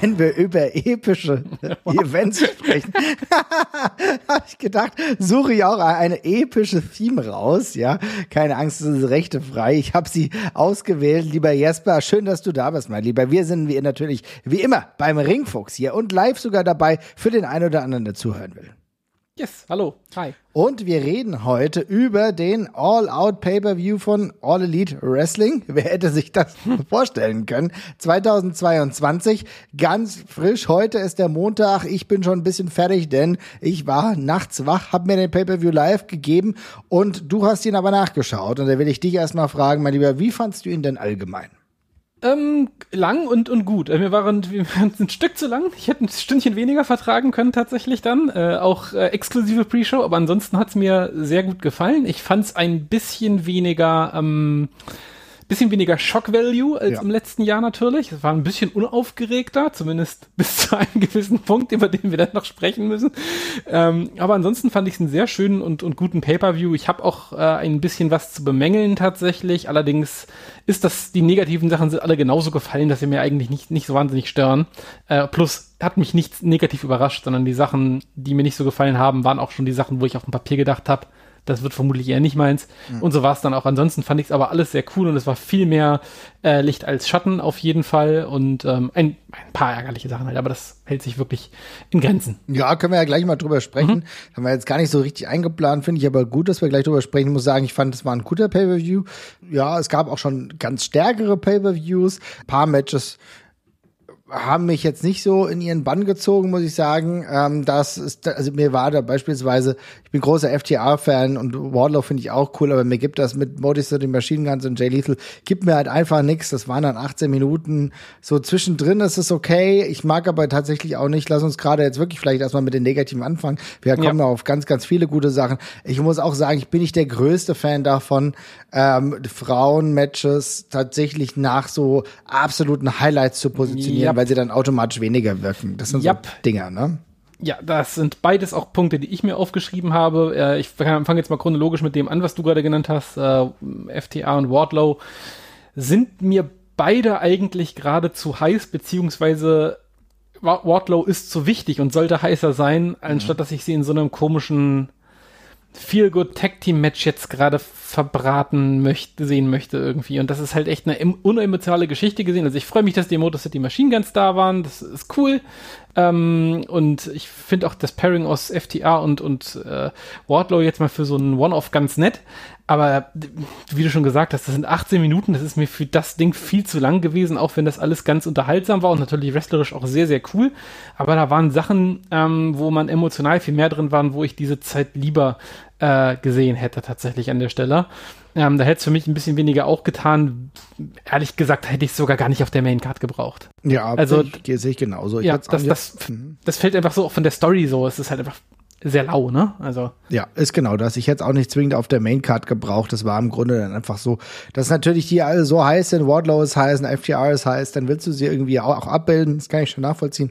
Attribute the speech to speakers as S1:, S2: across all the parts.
S1: wenn wir über epische Events sprechen, habe ich gedacht, suche ich auch eine epische Theme raus. Ja, keine Angst, es ist rechte frei. Ich habe sie ausgewählt. Lieber Jesper, schön, dass du da bist, mein Lieber. Wir sind wie natürlich wie immer beim Ringfuchs hier und live sogar dabei für den einen oder anderen, der zuhören will.
S2: Yes, hallo, hi.
S1: Und wir reden heute über den All-Out Pay-Per-View von All Elite Wrestling. Wer hätte sich das vorstellen können? 2022, ganz frisch. Heute ist der Montag. Ich bin schon ein bisschen fertig, denn ich war nachts wach, habe mir den Pay-Per-View live gegeben und du hast ihn aber nachgeschaut. Und da will ich dich erstmal fragen, mein Lieber, wie fandst du ihn denn allgemein?
S2: Ähm, lang und, und gut. Äh, wir waren, wir waren ein Stück zu lang. Ich hätte ein Stündchen weniger vertragen können tatsächlich dann. Äh, auch äh, exklusive Pre-Show, aber ansonsten hat's mir sehr gut gefallen. Ich fand's ein bisschen weniger ähm, bisschen weniger Shock Value als ja. im letzten Jahr natürlich. Es war ein bisschen unaufgeregter, zumindest bis zu einem gewissen Punkt, über den wir dann noch sprechen müssen. Ähm, aber ansonsten fand ich es einen sehr schönen und, und guten Pay-Per-View. Ich habe auch äh, ein bisschen was zu bemängeln tatsächlich. Allerdings ist das, die negativen Sachen sind alle genauso gefallen, dass sie mir eigentlich nicht, nicht so wahnsinnig stören. Äh, plus hat mich nichts negativ überrascht, sondern die Sachen, die mir nicht so gefallen haben, waren auch schon die Sachen, wo ich auf dem Papier gedacht habe, das wird vermutlich eher nicht meins. Mhm. Und so war es dann auch. Ansonsten fand ich es aber alles sehr cool und es war viel mehr äh, Licht als Schatten auf jeden Fall und ähm, ein, ein paar ärgerliche Sachen halt, aber das hält sich wirklich in Grenzen.
S1: Ja, können wir ja gleich mal drüber sprechen. Mhm. Haben wir jetzt gar nicht so richtig eingeplant, finde ich aber gut, dass wir gleich drüber sprechen. Ich muss sagen, ich fand, es war ein guter Pay-Per-View. Ja, es gab auch schon ganz stärkere Pay-Per-Views. Ein paar Matches haben mich jetzt nicht so in ihren Bann gezogen, muss ich sagen. Ähm, das ist, also mir war da beispielsweise, ich bin großer FTR-Fan und Wardlow finde ich auch cool, aber mir gibt das mit Modis den Machine Guns und Jay Lethal, gibt mir halt einfach nichts. Das waren dann 18 Minuten. So zwischendrin ist es okay. Ich mag aber tatsächlich auch nicht. Lass uns gerade jetzt wirklich vielleicht erstmal mit den Negativen anfangen. Wir kommen ja. auf ganz, ganz viele gute Sachen. Ich muss auch sagen, ich bin nicht der größte Fan davon, ähm, Frauen-Matches tatsächlich nach so absoluten Highlights zu positionieren. Ja weil sie dann automatisch weniger wirken. Das sind yep. so Dinger, ne?
S2: Ja, das sind beides auch Punkte, die ich mir aufgeschrieben habe. Äh, ich fange jetzt mal chronologisch mit dem an, was du gerade genannt hast. Äh, FTA und Wardlow sind mir beide eigentlich gerade zu heiß, beziehungsweise Wardlow ist zu wichtig und sollte heißer sein, anstatt mhm. dass ich sie in so einem komischen Feel Good Tag Team Match jetzt gerade verbraten möchte, sehen möchte irgendwie. Und das ist halt echt eine unemotionale Geschichte gesehen. Also ich freue mich, dass die Motor City Machine Guns da waren. Das ist cool. Ähm, und ich finde auch das Pairing aus FTA und, und äh, Wardlow jetzt mal für so einen One-Off ganz nett. Aber wie du schon gesagt hast, das sind 18 Minuten, das ist mir für das Ding viel zu lang gewesen, auch wenn das alles ganz unterhaltsam war und natürlich wrestlerisch auch sehr, sehr cool. Aber da waren Sachen, ähm, wo man emotional viel mehr drin waren, wo ich diese Zeit lieber äh, gesehen hätte tatsächlich an der Stelle. Ähm, da hätte es für mich ein bisschen weniger auch getan. Ehrlich gesagt hätte ich es sogar gar nicht auf der Maincard gebraucht.
S1: Ja, also sehe ich genauso. Ich
S2: ja, das, das, das fällt einfach so auch von der Story so. Es ist halt einfach sehr lau, ne? Also.
S1: Ja, ist genau das. Ich hätte es auch nicht zwingend auf der Maincard gebraucht. Das war im Grunde dann einfach so, dass natürlich die alle so heiß sind, Wardlow ist heiß, ein FTR ist heiß, dann willst du sie irgendwie auch, auch abbilden. Das kann ich schon nachvollziehen.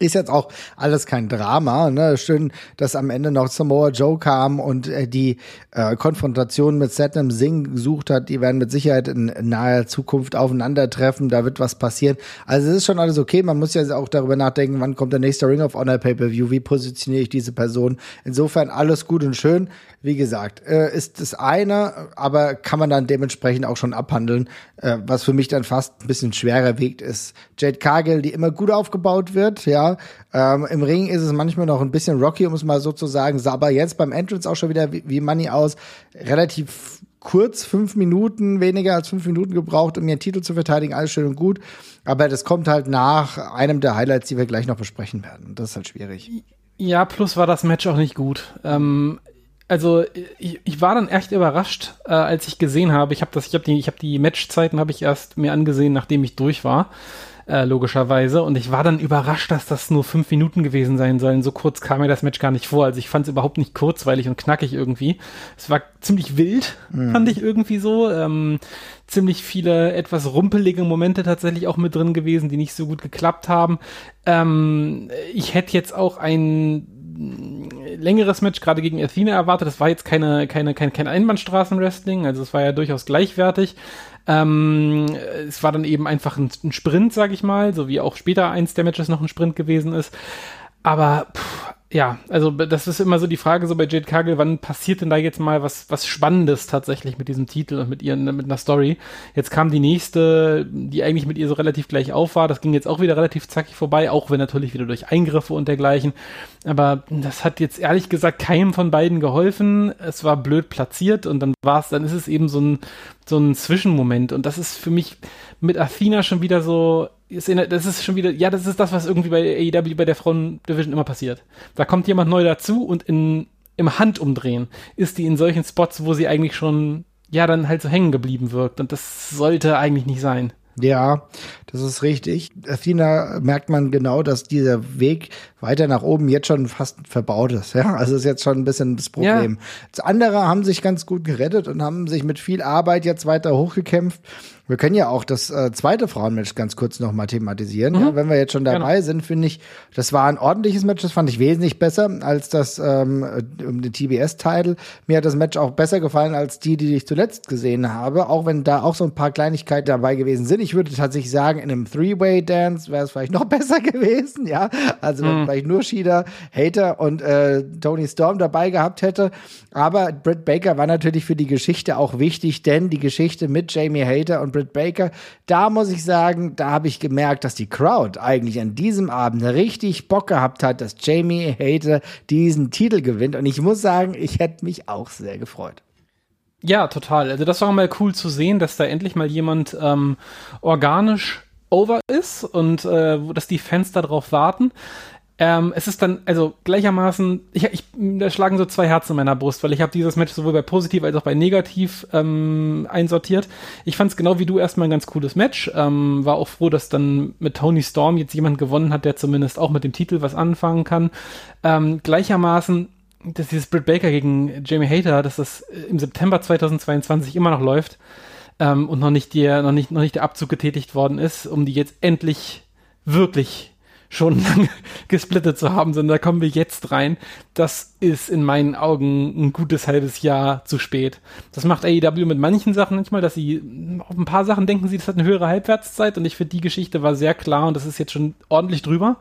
S1: Ist jetzt auch alles kein Drama. Ne? Schön, dass am Ende noch Samoa Joe kam und äh, die äh, Konfrontation mit Satnam Singh gesucht hat. Die werden mit Sicherheit in naher Zukunft aufeinandertreffen. Da wird was passieren. Also es ist schon alles okay. Man muss ja auch darüber nachdenken, wann kommt der nächste Ring of Honor Pay-Per-View? Wie positioniere ich diese Person? Insofern alles gut und schön. Wie gesagt, äh, ist das eine, aber kann man dann dementsprechend auch schon abhandeln. Äh, was für mich dann fast ein bisschen schwerer wiegt, ist Jade Cargill, die immer gut aufgebaut wird, ja ähm, Im Ring ist es manchmal noch ein bisschen rocky, um es mal so zu sagen. Sah aber jetzt beim Entrance auch schon wieder wie, wie Money aus. Relativ kurz, fünf Minuten, weniger als fünf Minuten gebraucht, um ihren Titel zu verteidigen. Alles schön und gut. Aber das kommt halt nach einem der Highlights, die wir gleich noch besprechen werden. Das ist halt schwierig.
S2: Ja, plus war das Match auch nicht gut. Ähm, also ich, ich, war dann echt überrascht, äh, als ich gesehen habe. Ich habe das, ich habe die, ich habe die Matchzeiten habe ich erst mir angesehen, nachdem ich durch war äh, logischerweise. Und ich war dann überrascht, dass das nur fünf Minuten gewesen sein sollen. So kurz kam mir das Match gar nicht vor. Also ich fand es überhaupt nicht kurzweilig und knackig irgendwie. Es war ziemlich wild, mhm. fand ich irgendwie so. Ähm, ziemlich viele etwas rumpelige Momente tatsächlich auch mit drin gewesen, die nicht so gut geklappt haben. Ähm, ich hätte jetzt auch ein längeres Match gerade gegen Athena erwartet. Das war jetzt keine, keine, kein, kein Einbahnstraßenwrestling, also es war ja durchaus gleichwertig. Ähm, es war dann eben einfach ein, ein Sprint, sag ich mal, so wie auch später eins der Matches noch ein Sprint gewesen ist. Aber pff, ja, also das ist immer so die Frage so bei Jade Cargill, wann passiert denn da jetzt mal was, was Spannendes tatsächlich mit diesem Titel und mit ihren, mit einer Story? Jetzt kam die nächste, die eigentlich mit ihr so relativ gleich auf war. Das ging jetzt auch wieder relativ zackig vorbei, auch wenn natürlich wieder durch Eingriffe und dergleichen. Aber das hat jetzt ehrlich gesagt keinem von beiden geholfen. Es war blöd platziert und dann war es, dann ist es eben so ein, so ein Zwischenmoment. Und das ist für mich mit Athena schon wieder so, das ist schon wieder, ja, das ist das, was irgendwie bei AEW bei der Frauen-Division immer passiert. Da kommt jemand neu dazu und in, im Handumdrehen ist die in solchen Spots, wo sie eigentlich schon, ja, dann halt so hängen geblieben wirkt. Und das sollte eigentlich nicht sein.
S1: Ja, das ist richtig. Athena merkt man genau, dass dieser Weg weiter nach oben jetzt schon fast verbaut ist. Ja, also ist jetzt schon ein bisschen das Problem. Ja. Andere haben sich ganz gut gerettet und haben sich mit viel Arbeit jetzt weiter hochgekämpft. Wir können ja auch das äh, zweite Frauenmatch ganz kurz noch mal thematisieren. Mhm. Ja, wenn wir jetzt schon dabei genau. sind, finde ich, das war ein ordentliches Match. Das fand ich wesentlich besser als das ähm, um den TBS-Title. Mir hat das Match auch besser gefallen als die, die ich zuletzt gesehen habe. Auch wenn da auch so ein paar Kleinigkeiten dabei gewesen sind. Ich würde tatsächlich sagen, in einem Three-Way-Dance wäre es vielleicht noch besser gewesen. Ja, also mhm. vielleicht nur Shida, Hater und äh, Tony Storm dabei gehabt hätte. Aber Britt Baker war natürlich für die Geschichte auch wichtig, denn die Geschichte mit Jamie Hater und Britt Baker, da muss ich sagen, da habe ich gemerkt, dass die Crowd eigentlich an diesem Abend richtig Bock gehabt hat, dass Jamie Hater diesen Titel gewinnt. Und ich muss sagen, ich hätte mich auch sehr gefreut.
S2: Ja, total. Also das war mal cool zu sehen, dass da endlich mal jemand ähm, organisch over ist und äh, dass die Fans darauf warten. Ähm, es ist dann, also gleichermaßen, ich, ich, da schlagen so zwei Herzen in meiner Brust, weil ich habe dieses Match sowohl bei positiv als auch bei negativ ähm, einsortiert. Ich fand es genau wie du erstmal ein ganz cooles Match. Ähm, war auch froh, dass dann mit Tony Storm jetzt jemand gewonnen hat, der zumindest auch mit dem Titel was anfangen kann. Ähm, gleichermaßen, dass dieses Britt Baker gegen Jamie Hater, dass das im September 2022 immer noch läuft ähm, und noch nicht, der, noch, nicht, noch nicht der Abzug getätigt worden ist, um die jetzt endlich wirklich schon lange gesplittet zu haben, sondern da kommen wir jetzt rein. Das ist in meinen Augen ein gutes halbes Jahr zu spät. Das macht AEW mit manchen Sachen manchmal, dass sie auf ein paar Sachen denken sie, das hat eine höhere Halbwertszeit und ich finde, die Geschichte war sehr klar und das ist jetzt schon ordentlich drüber.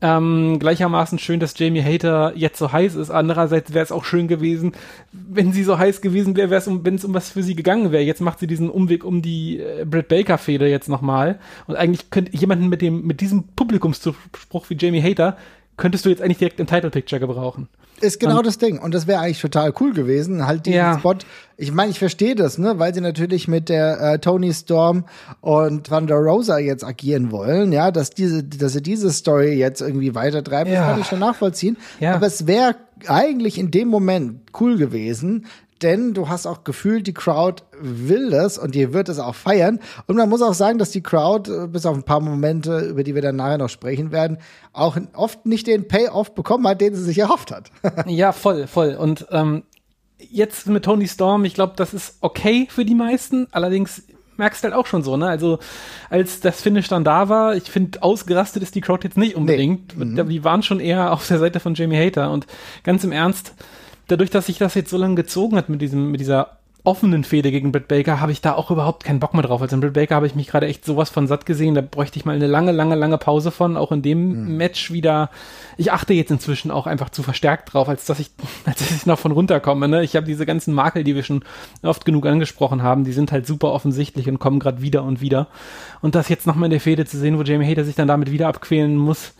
S2: Ähm, gleichermaßen schön, dass Jamie Hater jetzt so heiß ist. Andererseits wäre es auch schön gewesen, wenn sie so heiß gewesen wäre, um, wenn es um was für sie gegangen wäre. Jetzt macht sie diesen Umweg um die äh, Britt Baker Feder jetzt nochmal. Und eigentlich könnte jemanden mit dem, mit diesem Publikumszuspruch wie Jamie Hater könntest du jetzt eigentlich direkt im Title Picture gebrauchen.
S1: Ist genau und, das Ding. Und das wäre eigentlich total cool gewesen. Halt diesen ja. Spot. Ich meine, ich verstehe das, ne, weil sie natürlich mit der äh, Tony Storm und Thunder Rosa jetzt agieren wollen, ja, dass diese, dass sie diese Story jetzt irgendwie weitertreiben, ja. das kann ich schon nachvollziehen. Ja. Aber es wäre eigentlich in dem Moment cool gewesen, denn du hast auch gefühlt, die Crowd will das und die wird es auch feiern. Und man muss auch sagen, dass die Crowd, äh, bis auf ein paar Momente, über die wir dann nachher noch sprechen werden, auch oft nicht den Payoff bekommen hat, den sie sich erhofft hat.
S2: ja, voll, voll. Und ähm, jetzt mit Tony Storm, ich glaube, das ist okay für die meisten. Allerdings merkst du halt auch schon so, ne? Also, als das Finish dann da war, ich finde, ausgerastet ist die Crowd jetzt nicht unbedingt. Nee. Mhm. Die waren schon eher auf der Seite von Jamie Hater. Und ganz im Ernst, dadurch, dass sich das jetzt so lange gezogen hat mit diesem, mit dieser offenen Fehde gegen Britt Baker, habe ich da auch überhaupt keinen Bock mehr drauf. Also in Britt Baker habe ich mich gerade echt sowas von satt gesehen. Da bräuchte ich mal eine lange, lange, lange Pause von. Auch in dem mhm. Match wieder. Ich achte jetzt inzwischen auch einfach zu verstärkt drauf, als dass ich, als dass ich noch von runterkomme. Ne? Ich habe diese ganzen Makel, die wir schon oft genug angesprochen haben, die sind halt super offensichtlich und kommen gerade wieder und wieder. Und das jetzt nochmal in der Fehde zu sehen, wo Jamie Hater sich dann damit wieder abquälen muss,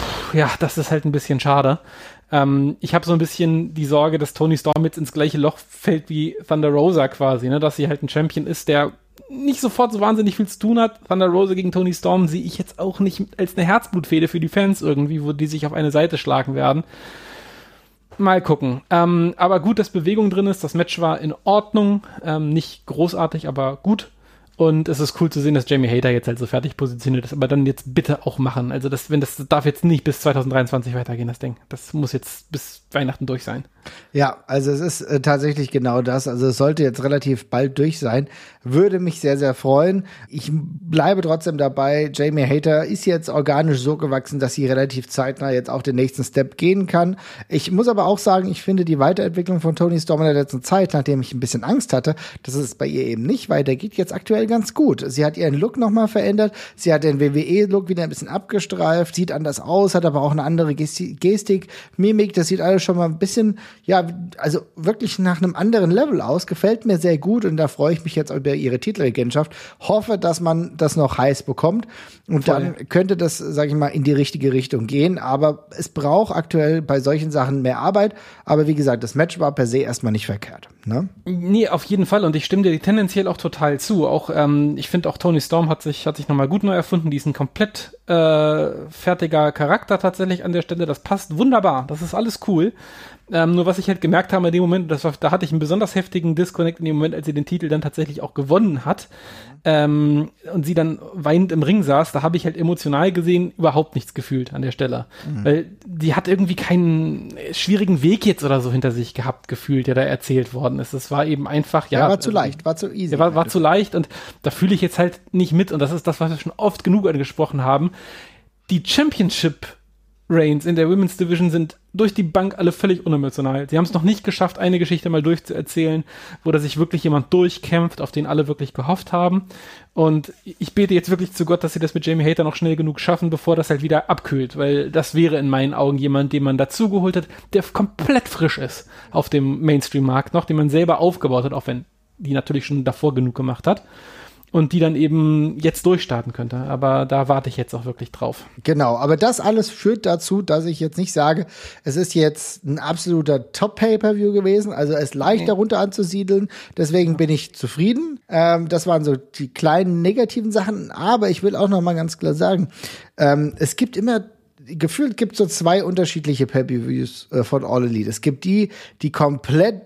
S2: pff, ja, das ist halt ein bisschen schade. Ähm, ich habe so ein bisschen die Sorge, dass Tony Storm jetzt ins gleiche Loch fällt wie Thunder Rosa quasi, ne? dass sie halt ein Champion ist, der nicht sofort so wahnsinnig viel zu tun hat. Thunder Rosa gegen Tony Storm sehe ich jetzt auch nicht als eine Herzblutfehde für die Fans irgendwie, wo die sich auf eine Seite schlagen werden. Mal gucken. Ähm, aber gut, dass Bewegung drin ist. Das Match war in Ordnung. Ähm, nicht großartig, aber gut. Und es ist cool zu sehen, dass Jamie Hater jetzt halt so fertig positioniert ist, aber dann jetzt bitte auch machen. Also das, wenn das darf jetzt nicht bis 2023 weitergehen, das Ding. Das muss jetzt bis Weihnachten durch sein.
S1: Ja, also es ist äh, tatsächlich genau das. Also es sollte jetzt relativ bald durch sein. Würde mich sehr, sehr freuen. Ich bleibe trotzdem dabei. Jamie Hater ist jetzt organisch so gewachsen, dass sie relativ zeitnah jetzt auch den nächsten Step gehen kann. Ich muss aber auch sagen, ich finde die Weiterentwicklung von Tony Storm in der letzten Zeit, nachdem ich ein bisschen Angst hatte, dass es bei ihr eben nicht weitergeht, jetzt aktuell ganz gut. Sie hat ihren Look nochmal verändert. Sie hat den WWE-Look wieder ein bisschen abgestreift, sieht anders aus, hat aber auch eine andere Gestik, Mimik. Das sieht alles schon mal ein bisschen, ja, also wirklich nach einem anderen Level aus. Gefällt mir sehr gut und da freue ich mich jetzt über ihre Titelregentschaft. Hoffe, dass man das noch heiß bekommt und Voll. dann könnte das, sage ich mal, in die richtige Richtung gehen. Aber es braucht aktuell bei solchen Sachen mehr Arbeit. Aber wie gesagt, das Match war per se erstmal nicht verkehrt. Ne?
S2: Nee, auf jeden Fall. Und ich stimme dir tendenziell auch total zu. Auch ähm, ich finde auch Tony Storm hat sich hat sich nochmal gut neu erfunden. Die ist ein komplett äh, fertiger Charakter tatsächlich an der Stelle. Das passt wunderbar. Das ist alles cool. Ähm, nur was ich halt gemerkt habe in dem Moment, das war, da hatte ich einen besonders heftigen Disconnect in dem Moment, als sie den Titel dann tatsächlich auch gewonnen hat ähm, und sie dann weinend im Ring saß, da habe ich halt emotional gesehen überhaupt nichts gefühlt an der Stelle. Mhm. Weil die hat irgendwie keinen schwierigen Weg jetzt oder so hinter sich gehabt, gefühlt, der da erzählt worden ist. Es war eben einfach, ja.
S1: ja war zu leicht, war zu easy.
S2: Ja, war, war zu leicht und da fühle ich jetzt halt nicht mit und das ist das, was wir schon oft genug angesprochen haben. Die Championship Reigns in der Women's Division sind durch die Bank alle völlig unemotional. Sie haben es noch nicht geschafft, eine Geschichte mal durchzuerzählen, wo da sich wirklich jemand durchkämpft, auf den alle wirklich gehofft haben. Und ich bete jetzt wirklich zu Gott, dass sie das mit Jamie Hater noch schnell genug schaffen, bevor das halt wieder abkühlt, weil das wäre in meinen Augen jemand, den man dazugeholt hat, der komplett frisch ist auf dem Mainstream-Markt noch, den man selber aufgebaut hat, auch wenn die natürlich schon davor genug gemacht hat und die dann eben jetzt durchstarten könnte. Aber da warte ich jetzt auch wirklich drauf.
S1: Genau, aber das alles führt dazu, dass ich jetzt nicht sage, es ist jetzt ein absoluter Top-Pay-Per-View gewesen, also es ist leicht darunter anzusiedeln. Deswegen bin ich zufrieden. Ähm, das waren so die kleinen negativen Sachen. Aber ich will auch noch mal ganz klar sagen, ähm, es gibt immer gefühlt gibt es so zwei unterschiedliche Pay-Per-Views äh, von All Elite. Es gibt die, die komplett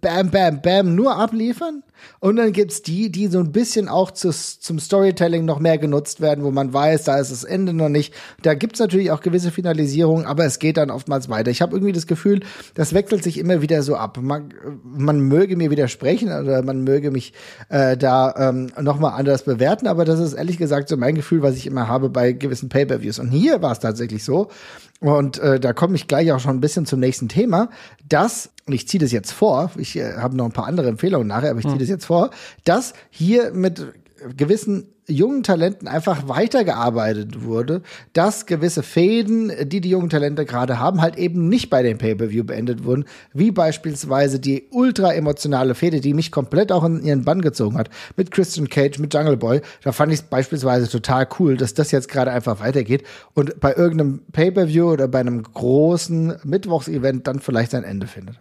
S1: bam, bam, bam nur abliefern. Und dann gibt's die, die so ein bisschen auch zu, zum Storytelling noch mehr genutzt werden, wo man weiß, da ist das Ende noch nicht. Da gibt's natürlich auch gewisse Finalisierungen, aber es geht dann oftmals weiter. Ich habe irgendwie das Gefühl, das wechselt sich immer wieder so ab. Man, man möge mir widersprechen oder man möge mich äh, da ähm, nochmal anders bewerten, aber das ist ehrlich gesagt so mein Gefühl, was ich immer habe bei gewissen Pay-Per-Views. Und hier war es tatsächlich so, und äh, da komme ich gleich auch schon ein bisschen zum nächsten Thema, dass, und ich ziehe das jetzt vor, ich äh, habe noch ein paar andere Empfehlungen nachher, aber ich ziehe hm. Das jetzt vor, dass hier mit gewissen jungen Talenten einfach weitergearbeitet wurde, dass gewisse Fäden, die die jungen Talente gerade haben, halt eben nicht bei dem Pay-per-View beendet wurden, wie beispielsweise die ultra emotionale Fäde, die mich komplett auch in ihren Bann gezogen hat, mit Christian Cage, mit Jungle Boy. Da fand ich es beispielsweise total cool, dass das jetzt gerade einfach weitergeht und bei irgendeinem Pay-per-View oder bei einem großen Mittwochsevent dann vielleicht sein Ende findet.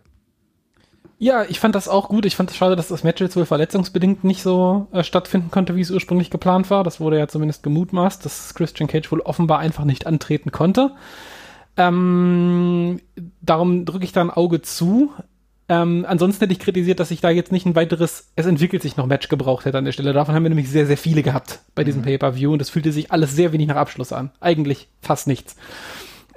S2: Ja, ich fand das auch gut. Ich fand es schade, dass das Match jetzt wohl verletzungsbedingt nicht so äh, stattfinden konnte, wie es ursprünglich geplant war. Das wurde ja zumindest gemutmaßt, dass Christian Cage wohl offenbar einfach nicht antreten konnte. Ähm, darum drücke ich da ein Auge zu. Ähm, ansonsten hätte ich kritisiert, dass ich da jetzt nicht ein weiteres, es entwickelt sich noch Match gebraucht hätte an der Stelle. Davon haben wir nämlich sehr, sehr viele gehabt bei diesem mhm. Pay-Per-View und das fühlte sich alles sehr wenig nach Abschluss an. Eigentlich fast nichts.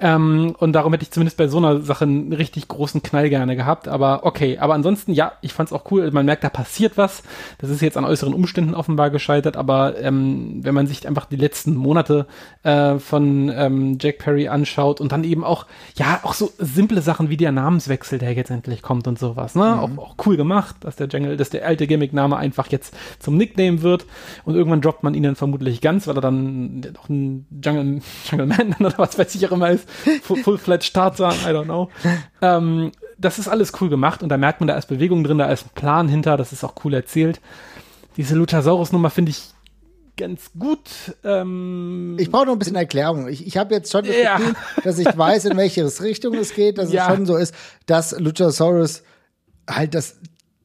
S2: Ähm, und darum hätte ich zumindest bei so einer Sache einen richtig großen Knall gerne gehabt. Aber okay, aber ansonsten, ja, ich fand's auch cool. Man merkt, da passiert was. Das ist jetzt an äußeren Umständen offenbar gescheitert, aber ähm, wenn man sich einfach die letzten Monate äh, von ähm, Jack Perry anschaut und dann eben auch, ja, auch so simple Sachen wie der Namenswechsel, der jetzt endlich kommt und sowas, ne? Mhm. Auch, auch cool gemacht, dass der Jungle, dass der alte Gimmick-Name einfach jetzt zum Nickname wird und irgendwann droppt man ihn dann vermutlich ganz, weil er dann auch ein Jungle, Jungle Man oder was weiß ich auch immer ist. Full-fledged Tarzan, I don't know. Ähm, das ist alles cool gemacht und da merkt man, da ist Bewegung drin, da ist ein Plan hinter, das ist auch cool erzählt. Diese Luchasaurus-Nummer finde ich ganz gut. Ähm,
S1: ich brauche noch ein bisschen Erklärung. Ich, ich habe jetzt schon das ja. Gefühl, dass ich weiß, in welche Richtung es geht, dass ja. es schon so ist, dass Luchasaurus halt das,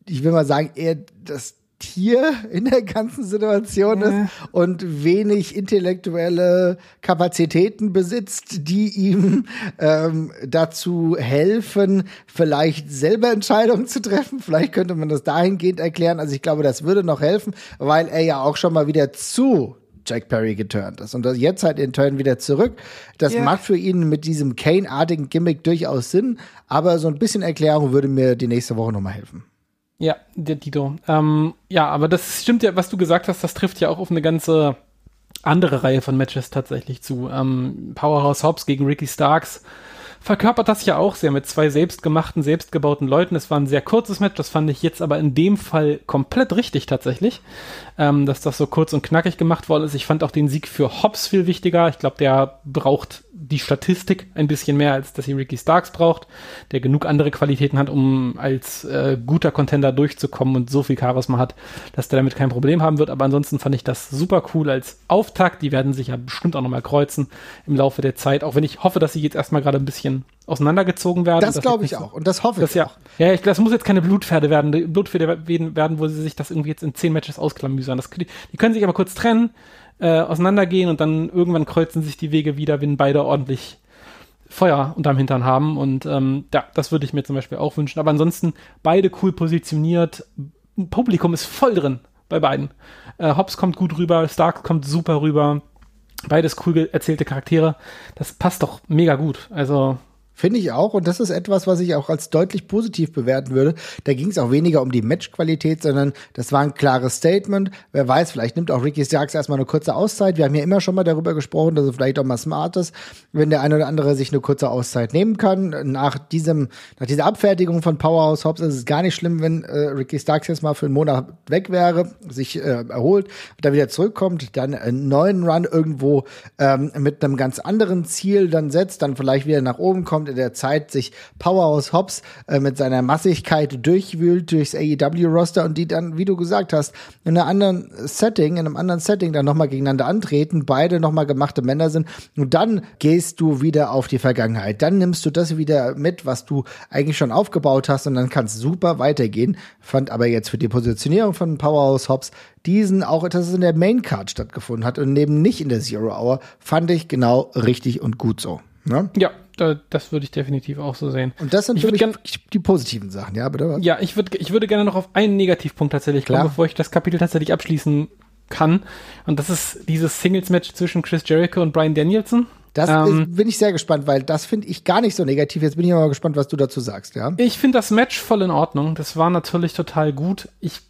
S1: ich will mal sagen, eher das Tier in der ganzen Situation ja. ist und wenig intellektuelle Kapazitäten besitzt, die ihm ähm, dazu helfen, vielleicht selber Entscheidungen zu treffen. Vielleicht könnte man das dahingehend erklären. Also ich glaube, das würde noch helfen, weil er ja auch schon mal wieder zu Jack Perry geturnt ist. Und jetzt halt den Turn wieder zurück. Das yeah. macht für ihn mit diesem Kane-artigen Gimmick durchaus Sinn, aber so ein bisschen Erklärung würde mir die nächste Woche nochmal helfen.
S2: Ja, der Dito. Ähm, ja, aber das stimmt ja, was du gesagt hast, das trifft ja auch auf eine ganze andere Reihe von Matches tatsächlich zu. Ähm, Powerhouse Hobbs gegen Ricky Starks verkörpert das ja auch sehr mit zwei selbstgemachten, selbstgebauten Leuten. Es war ein sehr kurzes Match, das fand ich jetzt aber in dem Fall komplett richtig tatsächlich, ähm, dass das so kurz und knackig gemacht worden ist. Ich fand auch den Sieg für Hobbs viel wichtiger. Ich glaube, der braucht die Statistik ein bisschen mehr, als dass sie Ricky Starks braucht, der genug andere Qualitäten hat, um als äh, guter Contender durchzukommen und so viel Charisma hat, dass der damit kein Problem haben wird. Aber ansonsten fand ich das super cool als Auftakt. Die werden sich ja bestimmt auch nochmal kreuzen im Laufe der Zeit, auch wenn ich hoffe, dass sie jetzt erstmal gerade ein bisschen auseinandergezogen werden.
S1: Das glaube ich auch und das hoffe ich
S2: ja, auch. Ja, ich, das muss jetzt keine Blutpferde werden, Blutpferde werden, wo sie sich das irgendwie jetzt in zehn Matches ausklamüsern. Das, die, die können sich aber kurz trennen, äh, auseinandergehen und dann irgendwann kreuzen sich die Wege wieder, wenn beide ordentlich Feuer unterm Hintern haben. Und ähm, ja, das würde ich mir zum Beispiel auch wünschen. Aber ansonsten beide cool positioniert. Publikum ist voll drin bei beiden. Äh, Hobbs kommt gut rüber, Stark kommt super rüber. Beides cool erzählte Charaktere. Das passt doch mega gut. Also
S1: Finde ich auch. Und das ist etwas, was ich auch als deutlich positiv bewerten würde. Da ging es auch weniger um die Matchqualität, sondern das war ein klares Statement. Wer weiß, vielleicht nimmt auch Ricky Starks erstmal eine kurze Auszeit. Wir haben ja immer schon mal darüber gesprochen, dass es vielleicht auch mal smart ist, wenn der eine oder andere sich eine kurze Auszeit nehmen kann. Nach diesem, nach dieser Abfertigung von Powerhouse Hobbs ist es gar nicht schlimm, wenn äh, Ricky Starks jetzt mal für einen Monat weg wäre, sich äh, erholt, dann wieder zurückkommt, dann einen neuen Run irgendwo ähm, mit einem ganz anderen Ziel dann setzt, dann vielleicht wieder nach oben kommt in der Zeit sich Powerhouse Hobbs äh, mit seiner Massigkeit durchwühlt durchs AEW-Roster und die dann, wie du gesagt hast, in einem anderen Setting, in einem anderen Setting dann nochmal gegeneinander antreten, beide nochmal gemachte Männer sind und dann gehst du wieder auf die Vergangenheit. Dann nimmst du das wieder mit, was du eigentlich schon aufgebaut hast und dann kann es super weitergehen. Fand aber jetzt für die Positionierung von Powerhouse Hobbs diesen auch, dass es in der Main Card stattgefunden hat und neben nicht in der Zero Hour, fand ich genau richtig und gut so.
S2: Ne? Ja, das würde ich definitiv auch so sehen.
S1: Und das sind
S2: ich
S1: gern, die positiven Sachen, ja, bitte?
S2: Ja, ich würde ich würde gerne noch auf einen Negativpunkt tatsächlich kommen, bevor ich das Kapitel tatsächlich abschließen kann. Und das ist dieses Singles-Match zwischen Chris Jericho und Brian Danielson.
S1: Das ähm, ist, bin ich sehr gespannt, weil das finde ich gar nicht so negativ. Jetzt bin ich aber gespannt, was du dazu sagst, ja.
S2: Ich finde das Match voll in Ordnung. Das war natürlich total gut. Ich